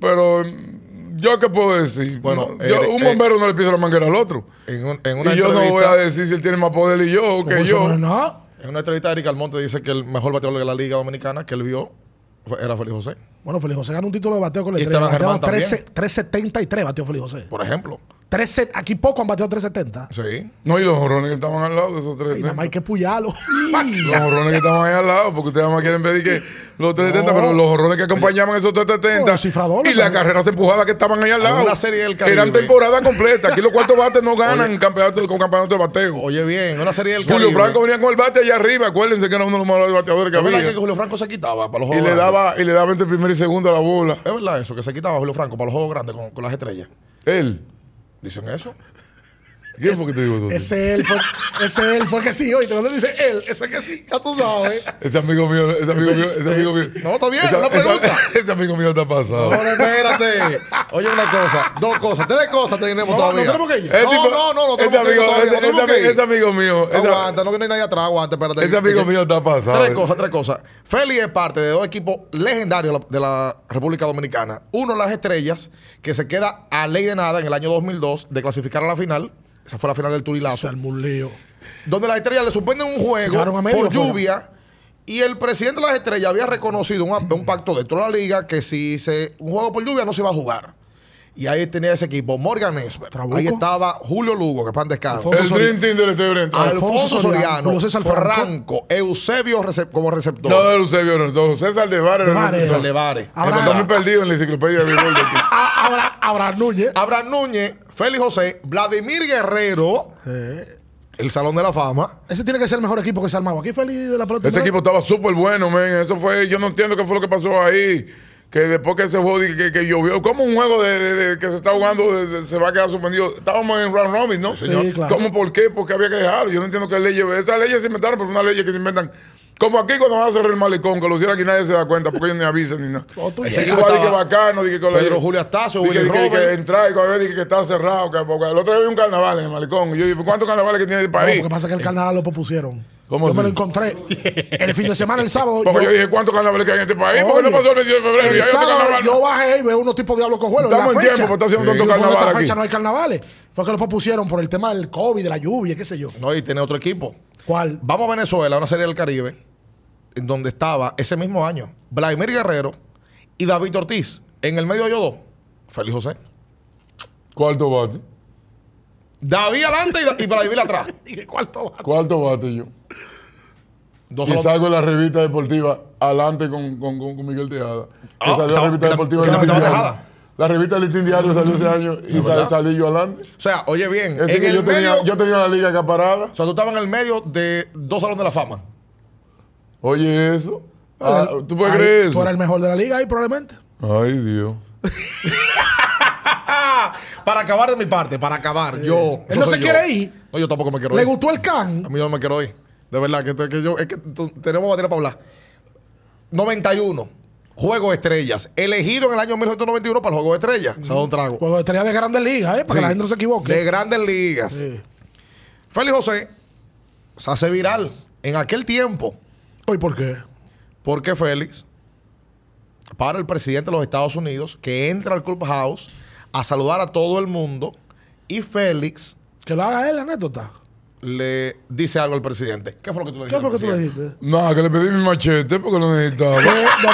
Pero, mm, ¿yo qué puedo decir? Bueno, No, yo- eh, un eh, bombero no le pisa la manguera al otro. En, un- en una Y yo no voy a decir si él tiene más poder y yo ¿Cómo que eso yo. no es nada? en una entrevista Eric Almonte dice que el mejor bateador de la Liga Dominicana que él vio era Félix José, Bueno, Félix José ganó un título de bateo con la estrella. Germán 13 373 bateó Félix José. por ejemplo. 13 aquí poco han bateado 370. Sí. No, y los jorrones que estaban al lado de esos tres. Y nada más hay que puyarlo. Los jorrones que estaban ahí al lado, porque ustedes nada más quieren ver que los 370, No. pero los jorrones que acompañaban esos 370 No, y las claro. carreras empujadas que estaban ahí al lado. una serie del Caribe. Eran temporada completa. Aquí los cuartos bates no ganan campeonato, con campeonato de bateo. Oye bien, una serie del Julio Caribe. Franco venía con el bate allá arriba. Acuérdense que era uno de los mejores bateadores que ¿Es verdad había. que Julio Franco se quitaba para los Y juegos le, grandes? daba, y le daba entre primero y segundo a la bola. Es verdad eso, que se quitaba Julio Franco para los juegos grandes con, con las estrellas. Él. ¿Dicen eso? ¿Quién fue que te dijo eso? ese él fue, ese él fue que sí. Oye, cuando dice él, eso es que sí. Ya tú sabes. Ese amigo mío, ese amigo mío, ese amigo mío. No, está bien, Esa- esa- pregunta. Ese amigo mío está pasado. No, no, espérate. Oye, una cosa, dos cosas, tres cosas tenemos No, todavía. no tenemos que ir. Ese No, tipo- no, no, no ese tenemos que ir amigo, todavía, ese, no que ami- ir. ese amigo mío, Aguanta, no que no hay nadie atrás, aguanta, espérate. ese amigo mío está pasado. Tres cosas, tres cosas. Félix es parte de dos equipos legendarios de la- de la República Dominicana. Uno, las estrellas, que se queda a ley de nada en el año 2002 de clasificar a la final. Esa fue la final del Turilazo. lío. Donde las estrellas le suspenden un juego medio por fuera. lluvia. Y el presidente de las estrellas había reconocido un, un pacto dentro de la liga que si se, un juego por lluvia no se iba a jugar. Y ahí tenía ese equipo, Morgan Esper. Trabuco. Ahí estaba Julio Lugo, que pan descanso. Alfonso el Sori- Dream Team del. Alfonso Soriano, Julio César Franco. Franco, Eusebio como receptor. No, Eusebio, no, don César de Vares. De no, Vares. no, César. Levares. Está muy perdido en la enciclopedia de béisbol. Ah, Abraham Núñez. Abraham Núñez, Félix José, Vladimir Guerrero, el Salón de la Fama. ese tiene que ser el mejor equipo que se ha armado. Aquí Félix de la pelota. Ese equipo estaba súper bueno, men. Eso fue, yo no entiendo qué fue lo que pasó ahí. Que después que ese juego que, que, que llovió, como un juego de, de- de que se está jugando de- de- se va a quedar suspendido. Estábamos en round robin, ¿no? Sí, señor. claro. ¿Cómo por qué? Porque había que dejarlo. Yo no entiendo qué leyes. Esas leyes se inventaron, pero una ley que se inventan. Como aquí cuando van a cerrar el malecón, que lo hicieron aquí nadie se da cuenta porque ellos ni avisan ni nada. Oh, tú Ese ahí que Estaba bacano, dije que lo- Pedro Julio Astacio, dije que, que, que Robert. entrar y cuando dije que está cerrado. Que, porque el otro día vi un carnaval en el malecón. Y yo dije, ¿cuántos carnavales que tiene el No, país? porque pasa que el carnaval lo propusieron. ¿Cómo yo me lo encontré el fin de semana, el sábado. Porque yo- yo dije, ¿cuántos carnavales que hay en este país? ¿Por qué no pasó el 22 de febrero? el Y sábado yo bajé y veo unos tipos de diablo cojuelos. Estamos en fecha. tiempo, pues está haciendo tanto yo, "Bueno, carnaval esta aquí". fecha no hay carnavales. Fue que lo propusieron por el tema del COVID, de la lluvia, qué sé yo. No, y tiene otro equipo. ¿Cuál? Vamos a Venezuela, una serie del Caribe, en donde estaba ese mismo año Vladimir Guerrero y David Ortiz. En el medio yo dos, Félix José. Cuarto bate. David adelante y, y Vladimir atrás. Dije, ¿cuánto? Cuarto bate yo. Dos Y salgo en la revista deportiva adelante con, con, con, con Miguel Tejada. Que Ah, salió la revista deportiva. Tejada. La revista del Listín Diario salió ese año y salí yo adelante. O sea, oye bien, en que el yo, tenía, medio, yo tenía la liga acaparada. o sea, tú estabas en el medio de dos salones de la fama. Oye, eso. Ah, ¿Tú puedes Ahí, creer Tú eso? eres el mejor de la liga ahí, probablemente. Ay, Dios. Para acabar de mi parte, para acabar, yo. Él no se yo. quiere ir. No, yo tampoco me quiero ¿Le ir. gustó el can? A mí no me quiero ir. De verdad, que, que yo, es que tenemos materia para hablar. 91. Juego de Estrellas. Elegido en el año 1991 para el Juego de Estrellas. Se da un trago. Juego de estrella de grandes ligas, ¿eh? Para que la gente no se equivoque. De grandes ligas. Sí. Félix José se hace viral en aquel tiempo. ¿Y por qué? Porque Félix, para el presidente de los Estados Unidos, que entra al Clubhouse a saludar a todo el mundo, y Félix Que lo haga él, la anécdota. Le dice algo al presidente. ¿Qué fue lo que tú le ¿Qué dijiste? fue al que tú le dijiste? No, que le pedí mi machete porque lo necesitaba. ¿Qué, no.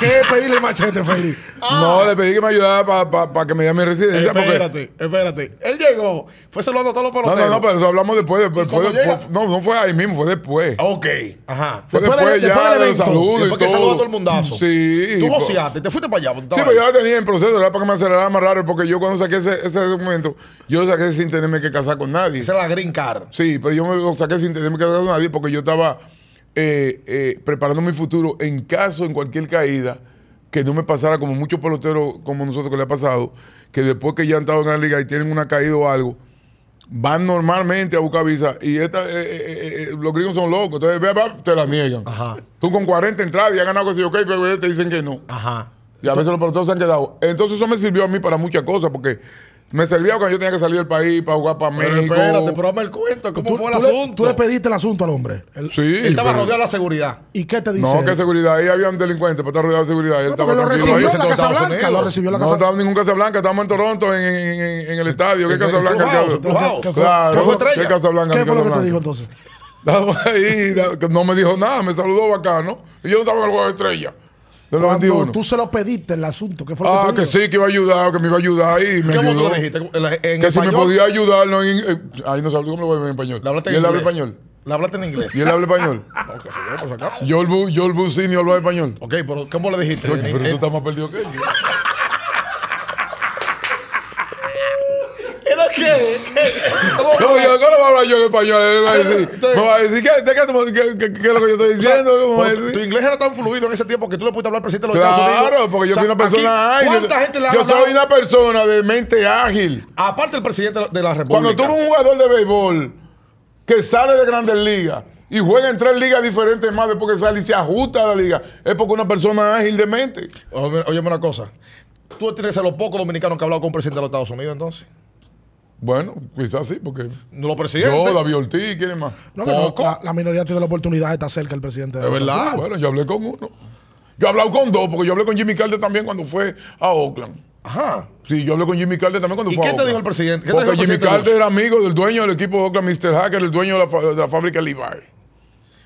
¿Qué pedirle el machete, Félix? No, le pedí que me ayudara para que me diera mi residencia. porque- Espérate, espérate. Él llegó, fue saludando a todos los No, peloteros. no, no, pero eso hablamos después. después ¿Y cuando fue- llega? fue- no, no fue ahí mismo, fue después. Ok, ajá. Fue Después después, de- ya después del evento. saludo y que todo. saludó a todo el mundazo. Sí. Tú pues- joseaste, te fuiste para allá. Sí, pero ahí. yo ya tenía en proceso, era para que me acelerara más raro, porque yo cuando saqué ese, ese documento, yo lo saqué sin tenerme que casar con nadie. Esa era la green card. Sí, pero yo me lo saqué sin tenerme que casar con nadie, porque yo estaba eh, eh, preparando mi futuro en caso, en cualquier caída, que no me pasara como muchos peloteros como nosotros que le ha pasado, que después que ya han estado en la liga y tienen una caída o algo, van normalmente a buscar visa y esta, eh, eh, eh, eh, los gringos son locos, entonces ve, va, te la niegan. Ajá. Tú con 40 entradas y has ganado que sí, ok, pero te dicen que no. Ajá. Y a veces los peloteros se han quedado. Entonces eso me sirvió a mí para muchas cosas, porque me servía cuando yo tenía que salir del país para jugar para Pero México. espérate, pero dame el cuento. ¿Cómo fue el tú le, asunto? tú le pediste el asunto al hombre. El- Sí. Él estaba pero- rodeado de la seguridad. ¿Y qué te dice? No, él? que seguridad. Ahí había un delincuente para estar rodeado de seguridad. Él No, estaba lo recibió ahí. en la Casa Blanca. Lo recibió en la No Casa estaba en ningún Casablanca, estábamos en Toronto, en, en- en- en el estadio. ¿Qué En el Casablanca? Clubhouse, ¿Qué- el Clubhouse. ¿Qué fue? Claro, ¿Qué fue ¿qué estrella? Casablanca? ¿Qué ¿Qué fue lo que te dijo entonces? Estaba ahí, no me dijo nada, me saludó bacano. Y yo no estaba en el juego de estrella del Cuando 91. tú se lo pediste el asunto, ¿qué fue lo Ah, que sí, que iba a ayudar, que me iba a ayudar y me ¿Cómo tú ayudó. le dijiste? En, que si me podía ayudar, no, en- en- ahí no sabía cómo lo voy a ver en español. Le hablaste y en él habla español. Le hablaste en inglés. Y él habla español. No, que se yo, por si acaso. Yo el yo el habla español. Ok, pero ¿cómo le dijiste? En- pero tú en- estás más perdido que yo. ¿Era qué? ¿Cómo No, yo ¿cómo voy a hablar yo en español? Él va a decir, me va a decir, ¿qué, de qué, tú- qué- qué- qué es lo que yo estoy O sea, diciendo? ¿Cómo va a pero decir? tu inglés era tan fluido en ese tiempo que tú le pudiste hablar al presidente de los Estados Unidos. Claro, porque yo O sea, soy una persona aquí, ágil. ¿Cuánta gente le ha Yo soy una persona de mente ágil. Aparte el presidente de la República. Cuando tú eres un jugador de béisbol que sale de grandes ligas y juega en tres ligas diferentes más después que sale y se ajusta a la liga, es porque una persona ágil de mente. Óyeme, óyeme una cosa. Tú tienes a los pocos dominicanos que han hablado con un presidente de los Estados Unidos, entonces. Bueno, quizás sí, porque Los presidentes. yo, David Ortiz, ¿quién es más? No, que no, Poco. la, la minoría tiene la oportunidad de estar cerca del presidente. Es verdad. Bueno, yo hablé con uno. Yo he hablado con dos, porque yo hablé con Jimmy Carter también cuando fue a Oakland. Ajá. Sí, yo hablé con Jimmy Carter también cuando ¿Y fue qué a te Oakland. dijo el presidente? ¿Qué te Porque dijo el Jimmy presidente Carter era amigo del dueño del equipo de Oakland, Mr. Hacker, el dueño de la, de la fábrica Levi.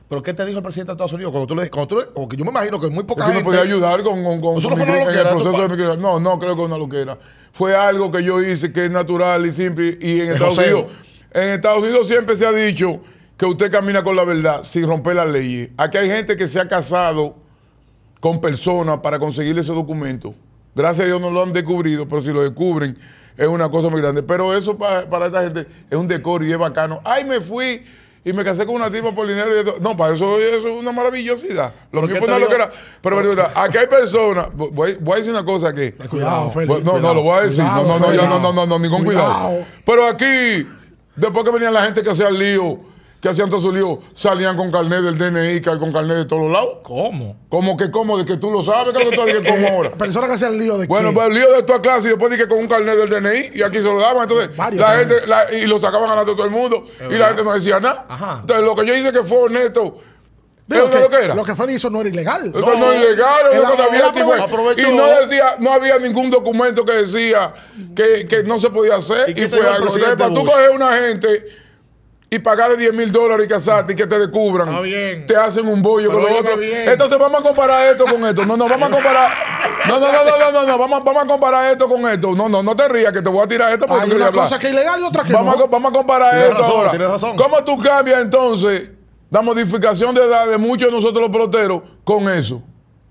¿Pero qué te dijo el presidente de Estados Unidos? Cuando tú le cuando tú le- porque yo me imagino que muy poca me gente... podía ayudar con, con, mi- en el de proceso de mi. No, no creo que una loquera. Fue algo que yo hice que es natural y simple. Y en Estados. Unidos, en Estados Unidos siempre se ha dicho que usted camina con la verdad sin romper las leyes. Aquí hay gente que se ha casado con personas para conseguir ese documento. Gracias a Dios no lo han descubrido, pero si lo descubren es una cosa muy grande. Pero eso pa- para esta gente es un decoro y es bacano. Ay, me fui y me casé con una tipa por dinero. y esto. No, para eso, eso es una maravillosidad. Lo ¿Pero mío fue una loquera. Pero, pero, aquí hay personas. Voy, voy a decir una cosa que. Cuidado, Félix. No, no, lo voy a decir. Cuidado, no, no, ya, no, no, no, no, ningún cuidado. Cuidado. Pero aquí, después que venían la gente que hacía el lío, que hacían todo su lío, salían con carnet del DNI, que con carnet de todos los lados. ¿Cómo? Como que como, de que tú lo sabes, que tú dices como ahora. Personas que hacían lío de Bueno, qué? pues el lío de toda clase y después dije con un carnet del DNI y aquí se lo daban. Entonces, Varios la gente, la- y lo sacaban a todo el mundo y la gente no decía nada. Ajá. Entonces, lo que yo hice que fue honesto. Digo ¿Es una que loquera? Lo que Félix hizo no era ilegal. Esto no, es ilegal, una cosa abierta y fue- aprovechó. Y no decía, no había ningún documento que decía que, que no se podía hacer. ¿Y qué fue algo. Entonces, para tú coger una gente y pagarle 10 mil dólares y casarte y que te descubran, Está bien. te hacen un bollo Pero con lo otro. bien. Entonces vamos a comparar esto con esto. No, no, vamos a comparar. No, no, no, no, no, no, no. Vamos, vamos a comparar esto con esto. No, no, no te rías que te voy a tirar esto porque Hay tú una hablar. cosa que es ilegal y otra que Vamos, no. a, vamos a comparar Tienes esto razón, ahora. tienes razón. ¿Cómo tú cambias entonces la modificación de edad de muchos de nosotros los peloteros con eso?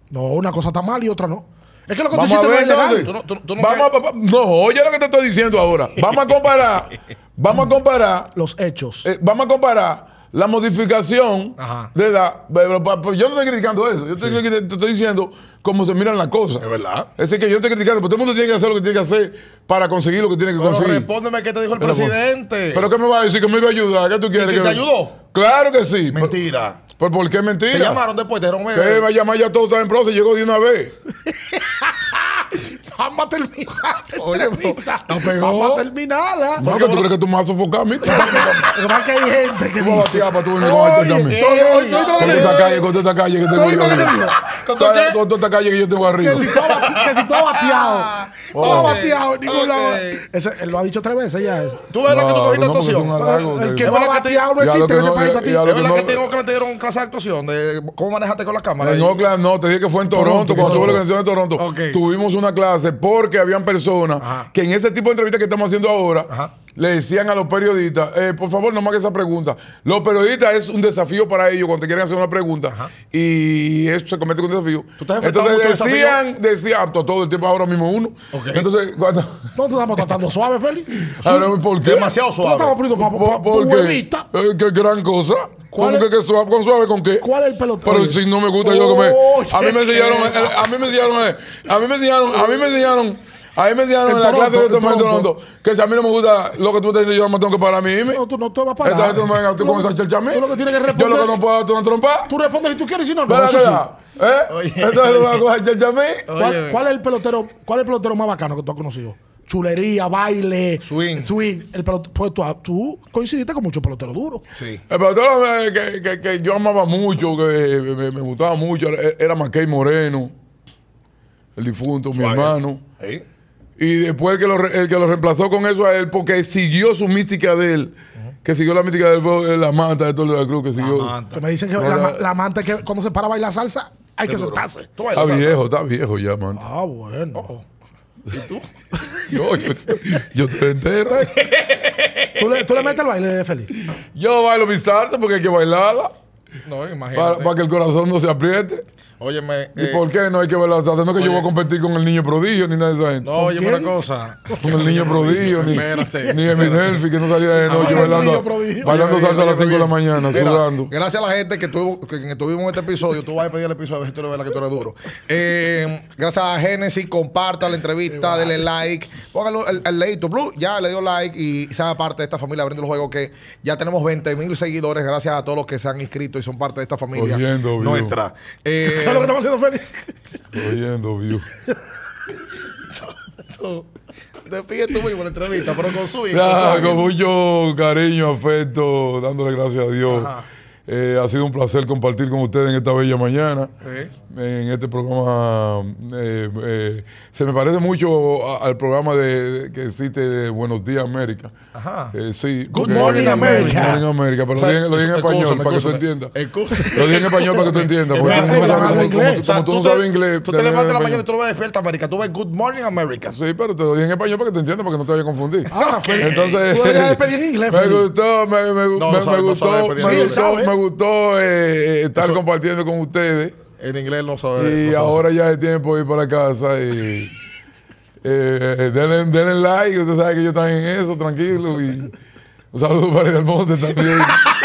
No, una cosa está mal y otra no. Es que lo que tú Vamos a hiciste no es. Tú no- tú- tú Vamos a- va- no, oye lo que te estoy diciendo ahora. Vamos a comparar, vamos a comparar, Los hechos. eh, vamos a comparar la modificación Ajá. de. Pero, pa- yo no estoy criticando eso. Yo estoy, te estoy diciendo cómo se miran las cosas. Es verdad. Es decir, que yo estoy criticando, porque todo el mundo tiene que hacer lo que tiene que hacer para conseguir lo que tiene que Pero conseguir. respóndeme qué te dijo el Pero, presidente. ¿Pero qué me va a decir? ¿Que me iba a ayudar? ¿Qué tú quieres? que que- te ayudó? Claro que sí. Mentira. ¿Por, ¿Por qué mentira? Te llamaron después, te dijeron, ¿Qué mira, va a llamar ya todo está en proceso y llegó de una vez? Vamos a terminar. Oye, no pegó. Vamos a terminarla. No, que tú crees que tú me vas a sofocar a mí. Lo que hay gente que Tú vas a dice. tú venir con esto también. Con esta calle, con esta calle que oye, arriba. oye, ¿Con qué? Esta calle que yo tengo arriba. Que si todo bate- que si todo bateado. Todo Ok, bateado. en ningún ok. lado. Ese, él lo ha dicho tres veces ya. Eso. tú ves lo que tú cogiste no, actuación. El que- no ha bateado no existe que en este no- país para ti. ya lo Es verdad no- que tengo que te dieron clase de actuación, de cómo manejaste con la cámara. En ahí? Oakland, no, te dije que fue en Toronto, cuando tuve la canción de Toronto. Tuvimos una clase porque habían personas que en ese tipo de entrevistas que estamos haciendo ahora Ajá. Le decían a los periodistas, eh, por favor, no me hagas esa pregunta. Los periodistas es un desafío para ellos cuando te quieren hacer una pregunta y eso se convierte en un desafío. ¿Tú Entonces decían, decían, to- todo el tiempo ahora mismo uno. Ok. Entonces, cuando... No, tú estamos tratando suave, Félix. ¿Por qué? Demasiado No estamos suave. poniendo para ¿Por, por qué? Eh, ¿Qué gran cosa? ¿Cuál ¿Cómo es- que, que suave? ¿Con suave con qué? ¿Cuál es el pelotero? Pero si no me gusta yo lo que me. Oye, A mí me enseñaron, eh, a mí me enseñaron, eh, a mí me enseñaron, a mí me enseñaron, a mí me enseñaron En en la Toronto, clase de en Tomás Toronto. Que si a mí no me gusta lo que tú estás diciendo, yo me tengo que parar a mí. No, tú no te vas a parar. Esta gente no me venga tú Tú con esa chelcha a mí. Tú lo que tienes que Yo responder. lo que no puedo darte una trompa. Tú respondes si tú quieres y si no, no. ¿Verdad eso que sí. ya? ¿Eh? Oye. Entonces tú vas a coger chelcha a mí. ¿Cuál, es el pelotero, cuál es el pelotero más bacano que tú has conocido? Chulería, baile, Swing. swing. El pelot- pues tú, tú coincidiste con muchos peloteros duros. Sí. El pelotero eh, que, que, que yo amaba mucho, que me, me gustaba mucho, era, era Mackay Moreno, el difunto, mi hermano. Sí. Y después el que, lo, re- el que lo reemplazó con eso a él, porque siguió su mística de él, que siguió la mística de él, fue la manta de Tolo de la Cruz, que siguió. Amanta. Que me dicen que No, la, la- ma- la amante que cuando se para a bailar salsa, hay que sentarse. Tú bailas, Está viejo, está viejo ya, manta. Ah, bueno. ¿Y tú? Yo, yo, yo estoy entero. ¿Tú, le, tú le metes el baile, Félix? Yo bailo mi salsa porque hay que bailarla, No, para, imagínate. para que el corazón no se apriete. Óyeme. ¿Y eh, por qué no hay que bailar salsa? No es que yo oye. voy a competir con el niño prodigio ni nada de esa gente. No, óyeme quién? una cosa. Con el niño prodigio, ni, Espérate. ni Emi Delphi, que no salía de noche el bailando, niño prodigio. bailando Oye, salsa a las oye, 5 de la oye. mañana, Mira, sudando. Gracias a la gente que, tuvo, que, que tuvimos este episodio. Tú vas a pedir el episodio a ver si tú eres verdad que tú eres duro. Eh, gracias a Genesis, comparta la entrevista, denle like. Pónganlo el, el leito blue. Ya le dio like y sea parte de esta familia abriendo el juego que ya tenemos 20 mil seguidores. Gracias a todos los que se han inscrito y son parte de esta familia Oyendo, nuestra. Eh, ¿Sabes lo que estamos haciendo, Félix? Oyendo, view. tú- Despide tú mismo la entrevista, pero con su hijo. Ya, con mucho cariño, afecto, dándole gracias a Dios. Ajá. Eh, ha sido un placer compartir con ustedes en esta bella mañana. En este programa eh, eh, se me parece mucho a- al programa de, de- que existe de Buenos Días América. Ajá. Eh, sí. Good Morning America. Good Morning America, pero O sea, lo dije en español para que tú entiendas. Lo dije en español para que tú entiendas. Como, tú no te- sabes inglés. Tú te levantas en la mañana y tú lo ves despierta América. Tú ves Good Morning America. Sí, pero te lo dije en español para que te entiendas, porque no te vayas a confundir. Félix. Entonces, Tú deberías despedir en inglés, me gustó, me, gustó, me gustó. Me gustó eh, eh, estar compartiendo con ustedes. En inglés no sabe. Y no sabe ahora ya es tiempo de ir para casa y eh, denle, denle like, usted sabe que yo estoy en eso, tranquilo. Y un saludo para el monte también.